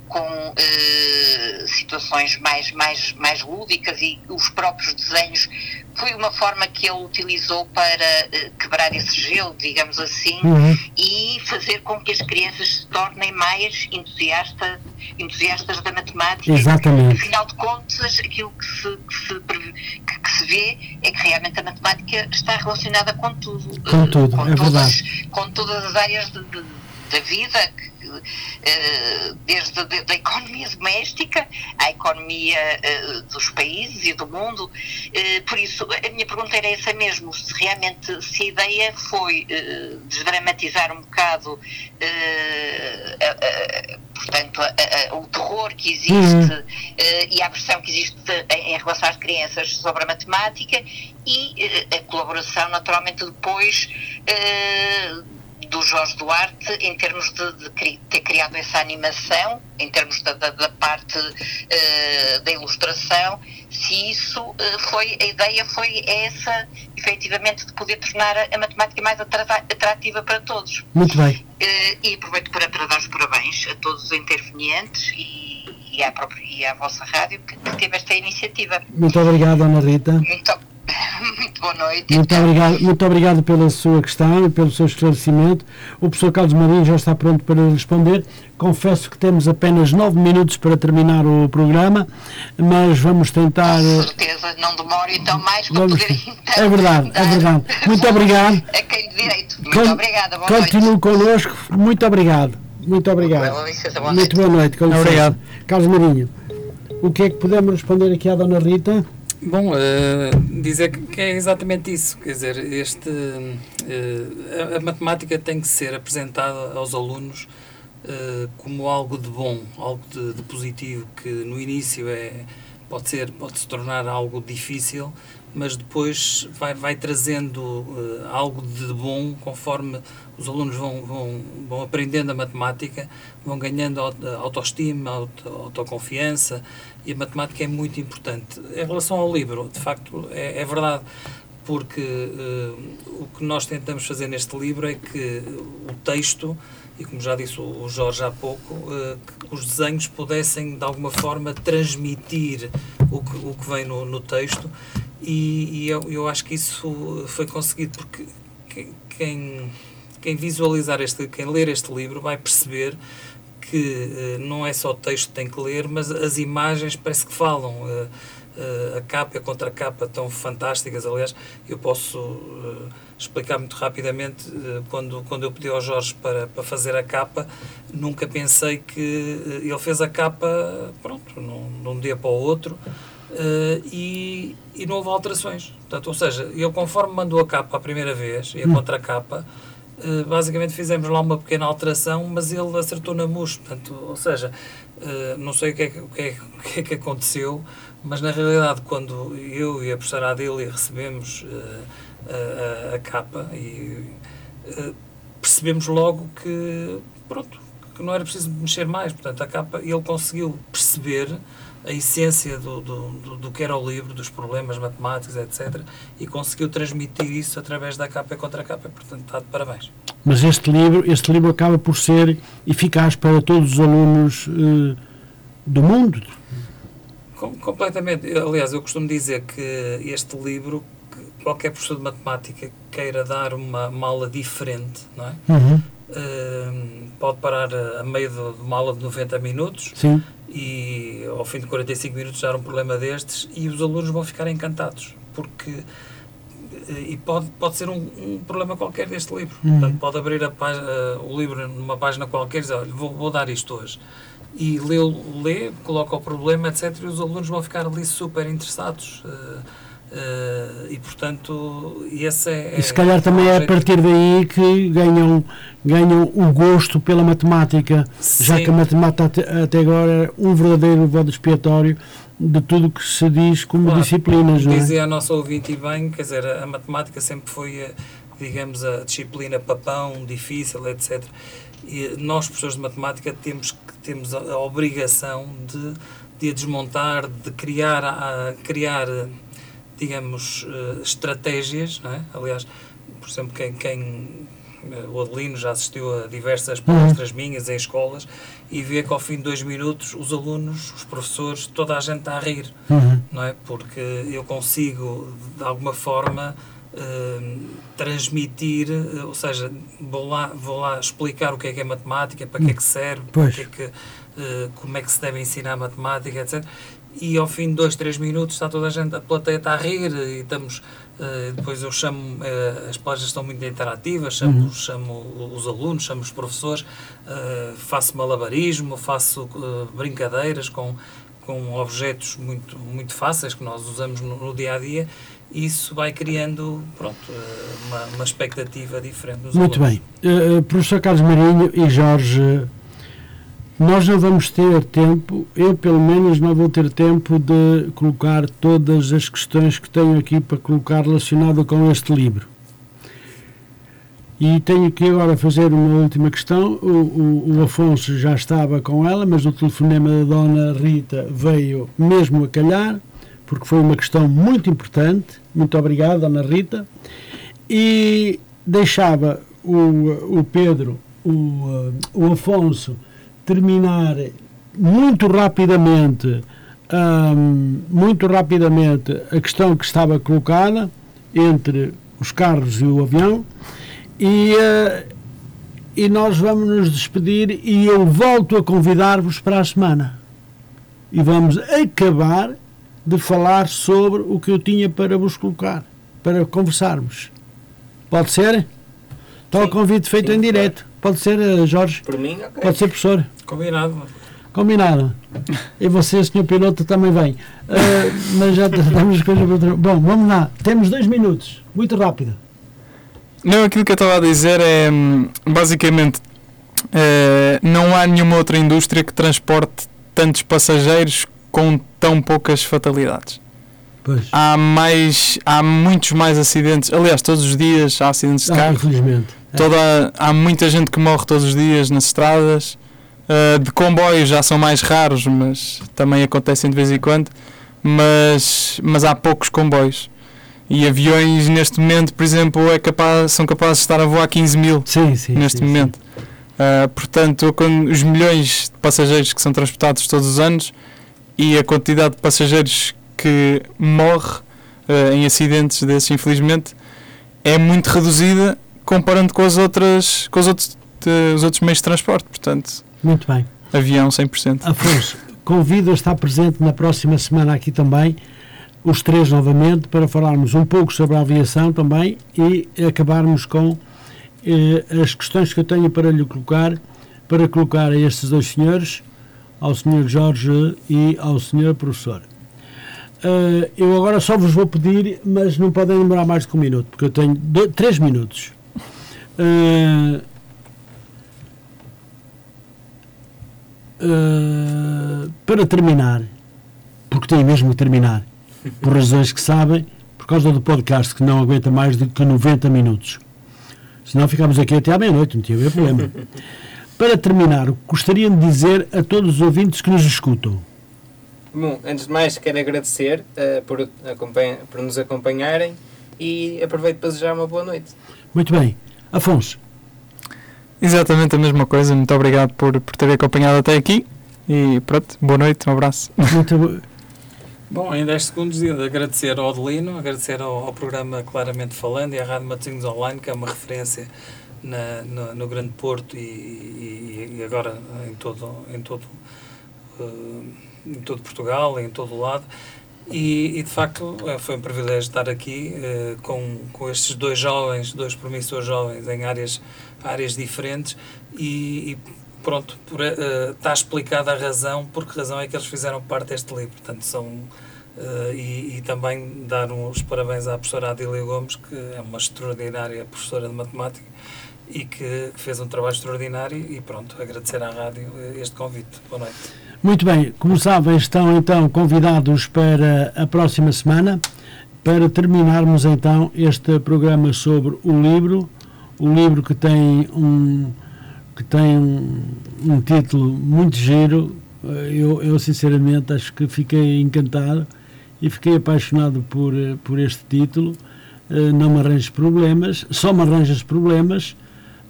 com eh, situações mais, mais, mais lúdicas e os próprios desenhos foi uma forma que ele utilizou para eh, quebrar esse gelo, digamos assim, uhum. e fazer com que as crianças se tornem mais entusiasta, entusiastas da matemática. Exatamente. Afinal de contas, aquilo que se, que se, que, que se vê é que realmente a matemática está relacionada com tudo. Com tudo, com é todas, verdade. Com todas as áreas de, de, da vida eh, desde a economia doméstica à economia eh, dos países e do mundo. Eh, por isso, a minha pergunta era essa mesmo, se realmente se a ideia foi desdramatizar um bocado portanto, a, a, o terror que existe uhum. e a pressão que existe em relação às crianças sobre a matemática e a colaboração, naturalmente, depois do Jorge Duarte em termos de, de, ter criado essa animação, em termos da, da, da parte uh, da ilustração, se isso uh, foi, a ideia foi essa, efetivamente, de poder tornar a, a matemática mais atrativa para todos. Muito bem. Uh, e aproveito para, para dar os parabéns a todos os intervenientes e, e, à, própria, e à vossa rádio que, que teve esta iniciativa. Muito obrigado, Ana Rita. Muito Muito boa noite. Muito obrigado, muito obrigado pela sua questão e pelo seu esclarecimento. O professor Carlos Marinho já está pronto para responder. Confesso que temos apenas nove minutos para terminar o programa, mas vamos tentar. Com certeza, não demore então mais para vamos... poder então, É verdade, é verdade. Muito obrigado. A quem de direito. Muito Con... obrigada. Boa Continue noite. connosco. Muito obrigado. Muito obrigado. Boa licença, boa muito boa noite. Obrigado. Carlos Marinho, o que é que podemos responder aqui à Dona Rita? Bom, uh, dizer que é exatamente isso, quer dizer, este, uh, a, a, matemática tem que ser apresentada aos alunos uh, como algo de bom, algo de, de, positivo, que no início é, pode, ser, pode se tornar algo difícil, mas depois vai, vai trazendo algo de bom conforme os alunos vão, vão, vão aprendendo a matemática, vão ganhando autoestima, auto, autoconfiança, e a matemática é muito importante. Em relação ao livro, de facto, é, é verdade, porque uh, o que nós tentamos fazer neste livro é que o texto, e como já disse o Jorge há pouco, uh, os desenhos pudessem de alguma forma transmitir o que, o que vem no, no texto, e, e eu, eu acho que isso foi conseguido porque quem, quem visualizar este, quem ler este livro vai perceber que uh, não é só o texto que tem que ler, mas as imagens parece que falam. Uh, uh, a capa e a contracapa tão fantásticas. Aliás, eu posso explicar muito rapidamente. quando, quando eu pedi ao Jorge para, para fazer a capa, nunca pensei que ele fez a capa, pronto, num, num dia para o outro. e, e não houve alterações. Portanto, ou seja, eu conforme mandou a capa a primeira vez e a hum. contracapa, eh, basicamente fizemos lá uma pequena alteração, mas ele acertou na mus, portanto, ou seja, uh, não sei o que, é, o, que é, o que, é, que aconteceu, mas na realidade quando eu e a professora Adélia recebemos uh, a, a, capa e percebemos logo que, pronto, que não era preciso mexer mais, portanto, a capa, ele conseguiu perceber a essência do, do, do, do, que era o livro, dos problemas matemáticos, etc. E conseguiu transmitir isso através da capa e contra capa, portanto está de parabéns. Mas este livro, este livro acaba por ser eficaz para todos os alunos uh, do mundo? Com, completamente. Aliás, eu costumo dizer que este livro, que qualquer professor de matemática queira dar uma, uma aula diferente, não é? Uhum. Uh, pode parar a, meio de, uma aula de 90 minutos Sim e ao fim de 45 minutos já era um problema destes e os alunos vão ficar encantados porque e pode, pode ser um, um problema qualquer deste livro. Uhum. Portanto, pode abrir a página, o livro numa página qualquer e dizer, olha, vou, vou dar isto hoje. E lê, lê, coloca o problema, etc. E os alunos vão ficar ali super interessados. Uh, Uh, e portanto, esse é. E se calhar também é a partir daí que ganham, ganham o gosto pela matemática, Sim. já que a matemática até, agora é um verdadeiro voto expiatório de tudo que se diz como claro, disciplinas. Não é? Dizia a nossa ouvinte e bem, quer dizer, a matemática sempre foi, digamos, a disciplina papão, difícil, etc. E nós, professores de matemática, temos, temos a, a obrigação de, de a desmontar, de criar, a, criar digamos, uh, estratégias, não é? aliás, por exemplo, quem, quem uh, o Adelino já assistiu a diversas palestras uhum. minhas em escolas e vê que ao fim de dois minutos os alunos, os professores, toda a gente está a rir, uhum. não é? Porque eu consigo, de alguma forma, uh, transmitir, ou seja, vou lá, vou lá explicar o que é que é matemática, para que é que serve, que é que, como é que se deve ensinar matemática, etc e ao fim de dois, três minutos está toda a gente, a plateia está a rir e estamos, uh, depois eu chamo, uh, as palestras estão muito interativas, chamo, uhum. chamo os alunos, chamo os professores, uh, faço malabarismo, faço brincadeiras com, com objetos muito, muito fáceis que nós usamos no, no dia a dia isso vai criando pronto, uma, uma expectativa diferente nos Muito alunos. bem. professor Carlos Marinho e Jorge nós não vamos ter tempo, eu pelo menos não vou ter tempo de colocar todas as questões que tenho aqui para colocar relacionado com este livro. E tenho que agora fazer uma última questão. O, o, o, Afonso já estava com ela, mas o telefonema da Dona Rita veio mesmo a calhar, porque foi uma questão muito importante. Muito obrigado, Dona Rita. E deixava o, o Pedro, o, o Afonso terminar muito rapidamente, um, muito rapidamente a questão que estava colocada entre os carros e o avião e, uh, e nós vamos nos despedir e eu volto a convidar-vos para a semana e vamos acabar de falar sobre o que eu tinha para vos colocar, para conversarmos. Pode ser? Está o convite feito sim, em direto. Pode ser, eh, Jorge? Por mim, ok. Pode ser, professor? Combinado. Combinado. E você, senhor piloto, também vem. Uh, mas já estamos coisas para. Bom, vamos lá. Temos dois minutos. Muito rápido. Não, aquilo que eu estava a dizer é hum, basicamente uh, não há nenhuma outra indústria que transporte tantos passageiros com tão poucas fatalidades. Pois. Há mais, há muitos mais acidentes. Aliás, todos os dias há acidentes de ah, carro. Infelizmente. Toda, há muita gente que morre todos os dias nas estradas. Uh, de comboios já são mais raros, mas também acontecem de vez em quando. Mas, mas há poucos comboios. E aviões, neste momento, por exemplo, é capaz, são capazes de estar a voar 15 mil sim, sim, neste sim, momento. Uh, portanto, com os milhões de passageiros que são transportados todos os anos e a quantidade de passageiros que morre uh, em acidentes desses, infelizmente, é muito reduzida comparando com as outras com os outros, de, os outros meios de transporte. Portanto, muito bem. Avião 100%. Afonso, convido a estar presente na próxima semana aqui também, os três novamente, para falarmos um pouco sobre a aviação também e acabarmos com eh, as questões que eu tenho para lhe colocar, para colocar a estes dois senhores, ao senhor Jorge e ao senhor professor. Uh, eu agora só vos vou pedir, mas não podem demorar mais que um minuto, porque eu tenho dois, três minutos. Uh, uh, para terminar, porque tem mesmo que terminar, por razões que sabem, por causa do podcast que não aguenta mais do que 90 minutos. Senão ficamos aqui até à meia-noite, não tinha problema. Para terminar, gostaria de dizer a todos os ouvintes que nos escutam. Bom, antes de mais, quero agradecer uh, por, por nos acompanharem e aproveito para desejar uma boa noite. Muito bem. Afonso. Exatamente a mesma coisa. Muito obrigado por, por ter acompanhado até aqui. E pronto, boa noite, um abraço. Muito bo... Bom, em 10 segundos, agradecer ao Adelino, agradecer ao, ao, programa Claramente Falando e à Rádio Matosinhos Online, que é uma referência na, no, no Grande Porto e, e, e, agora em todo, em todo, uh, em todo Portugal, em todo o lado. E, e, de facto é, foi um privilégio estar aqui uh, com, com estes dois jovens, dois promissores jovens em áreas, áreas diferentes e, e pronto, por, uh, está explicada a razão, por que razão é que eles fizeram parte deste livro. Portanto, são, Uh, e, e, também dar os parabéns à professora Adília Gomes, que é uma extraordinária professora de matemática e que, fez um trabalho extraordinário e pronto, agradecer à rádio este convite. Boa noite. Muito bem, sabem, estão então convidados para a próxima semana para terminarmos então este programa sobre o livro, o livro que tem um que tem um, um título muito giro. Eu, eu sinceramente acho que fiquei encantado e fiquei apaixonado por, eh, por este título. Uh, não me arranjes problemas, só me arranjas problemas,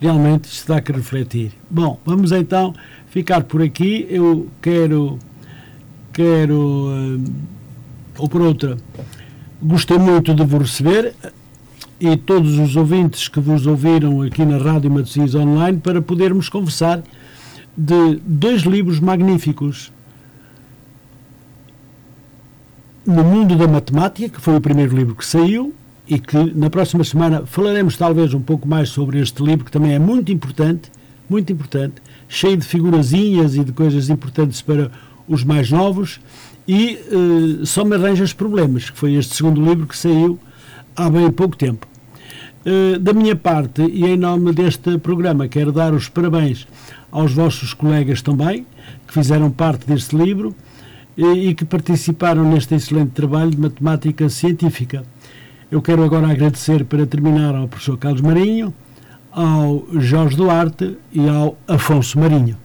realmente isto dá que refletir. Bom, vamos então ficar por aqui. Eu quero, quero, uh, ou por outra, gostei muito de vos receber e todos os ouvintes que vos ouviram aqui na Rádio Matosinhos Online para podermos conversar de dois livros magníficos no mundo da matemática, que foi o primeiro livro que saiu, e que na próxima semana falaremos talvez um pouco mais sobre este livro, que também é muito importante, muito importante, cheio de figurazinhas e de coisas importantes para os mais novos, e uh, Só me arranjas problemas, que foi este segundo livro que saiu há bem pouco tempo. Uh, da minha parte, e em nome deste programa, quero dar os parabéns aos vossos colegas também, que fizeram parte deste livro, e que participaram neste excelente trabalho de matemática científica. Eu quero agora agradecer, para terminar, ao professor Carlos Marinho, ao Jorge Duarte e ao Afonso Marinho.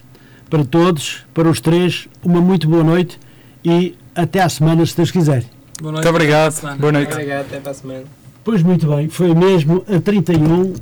Para todos, para os três, uma muito boa noite e até à semana, se Deus quiser. Boa noite. Muito obrigado. Boa noite. Obrigado, até para a semana. Pois muito bem, foi mesmo a 31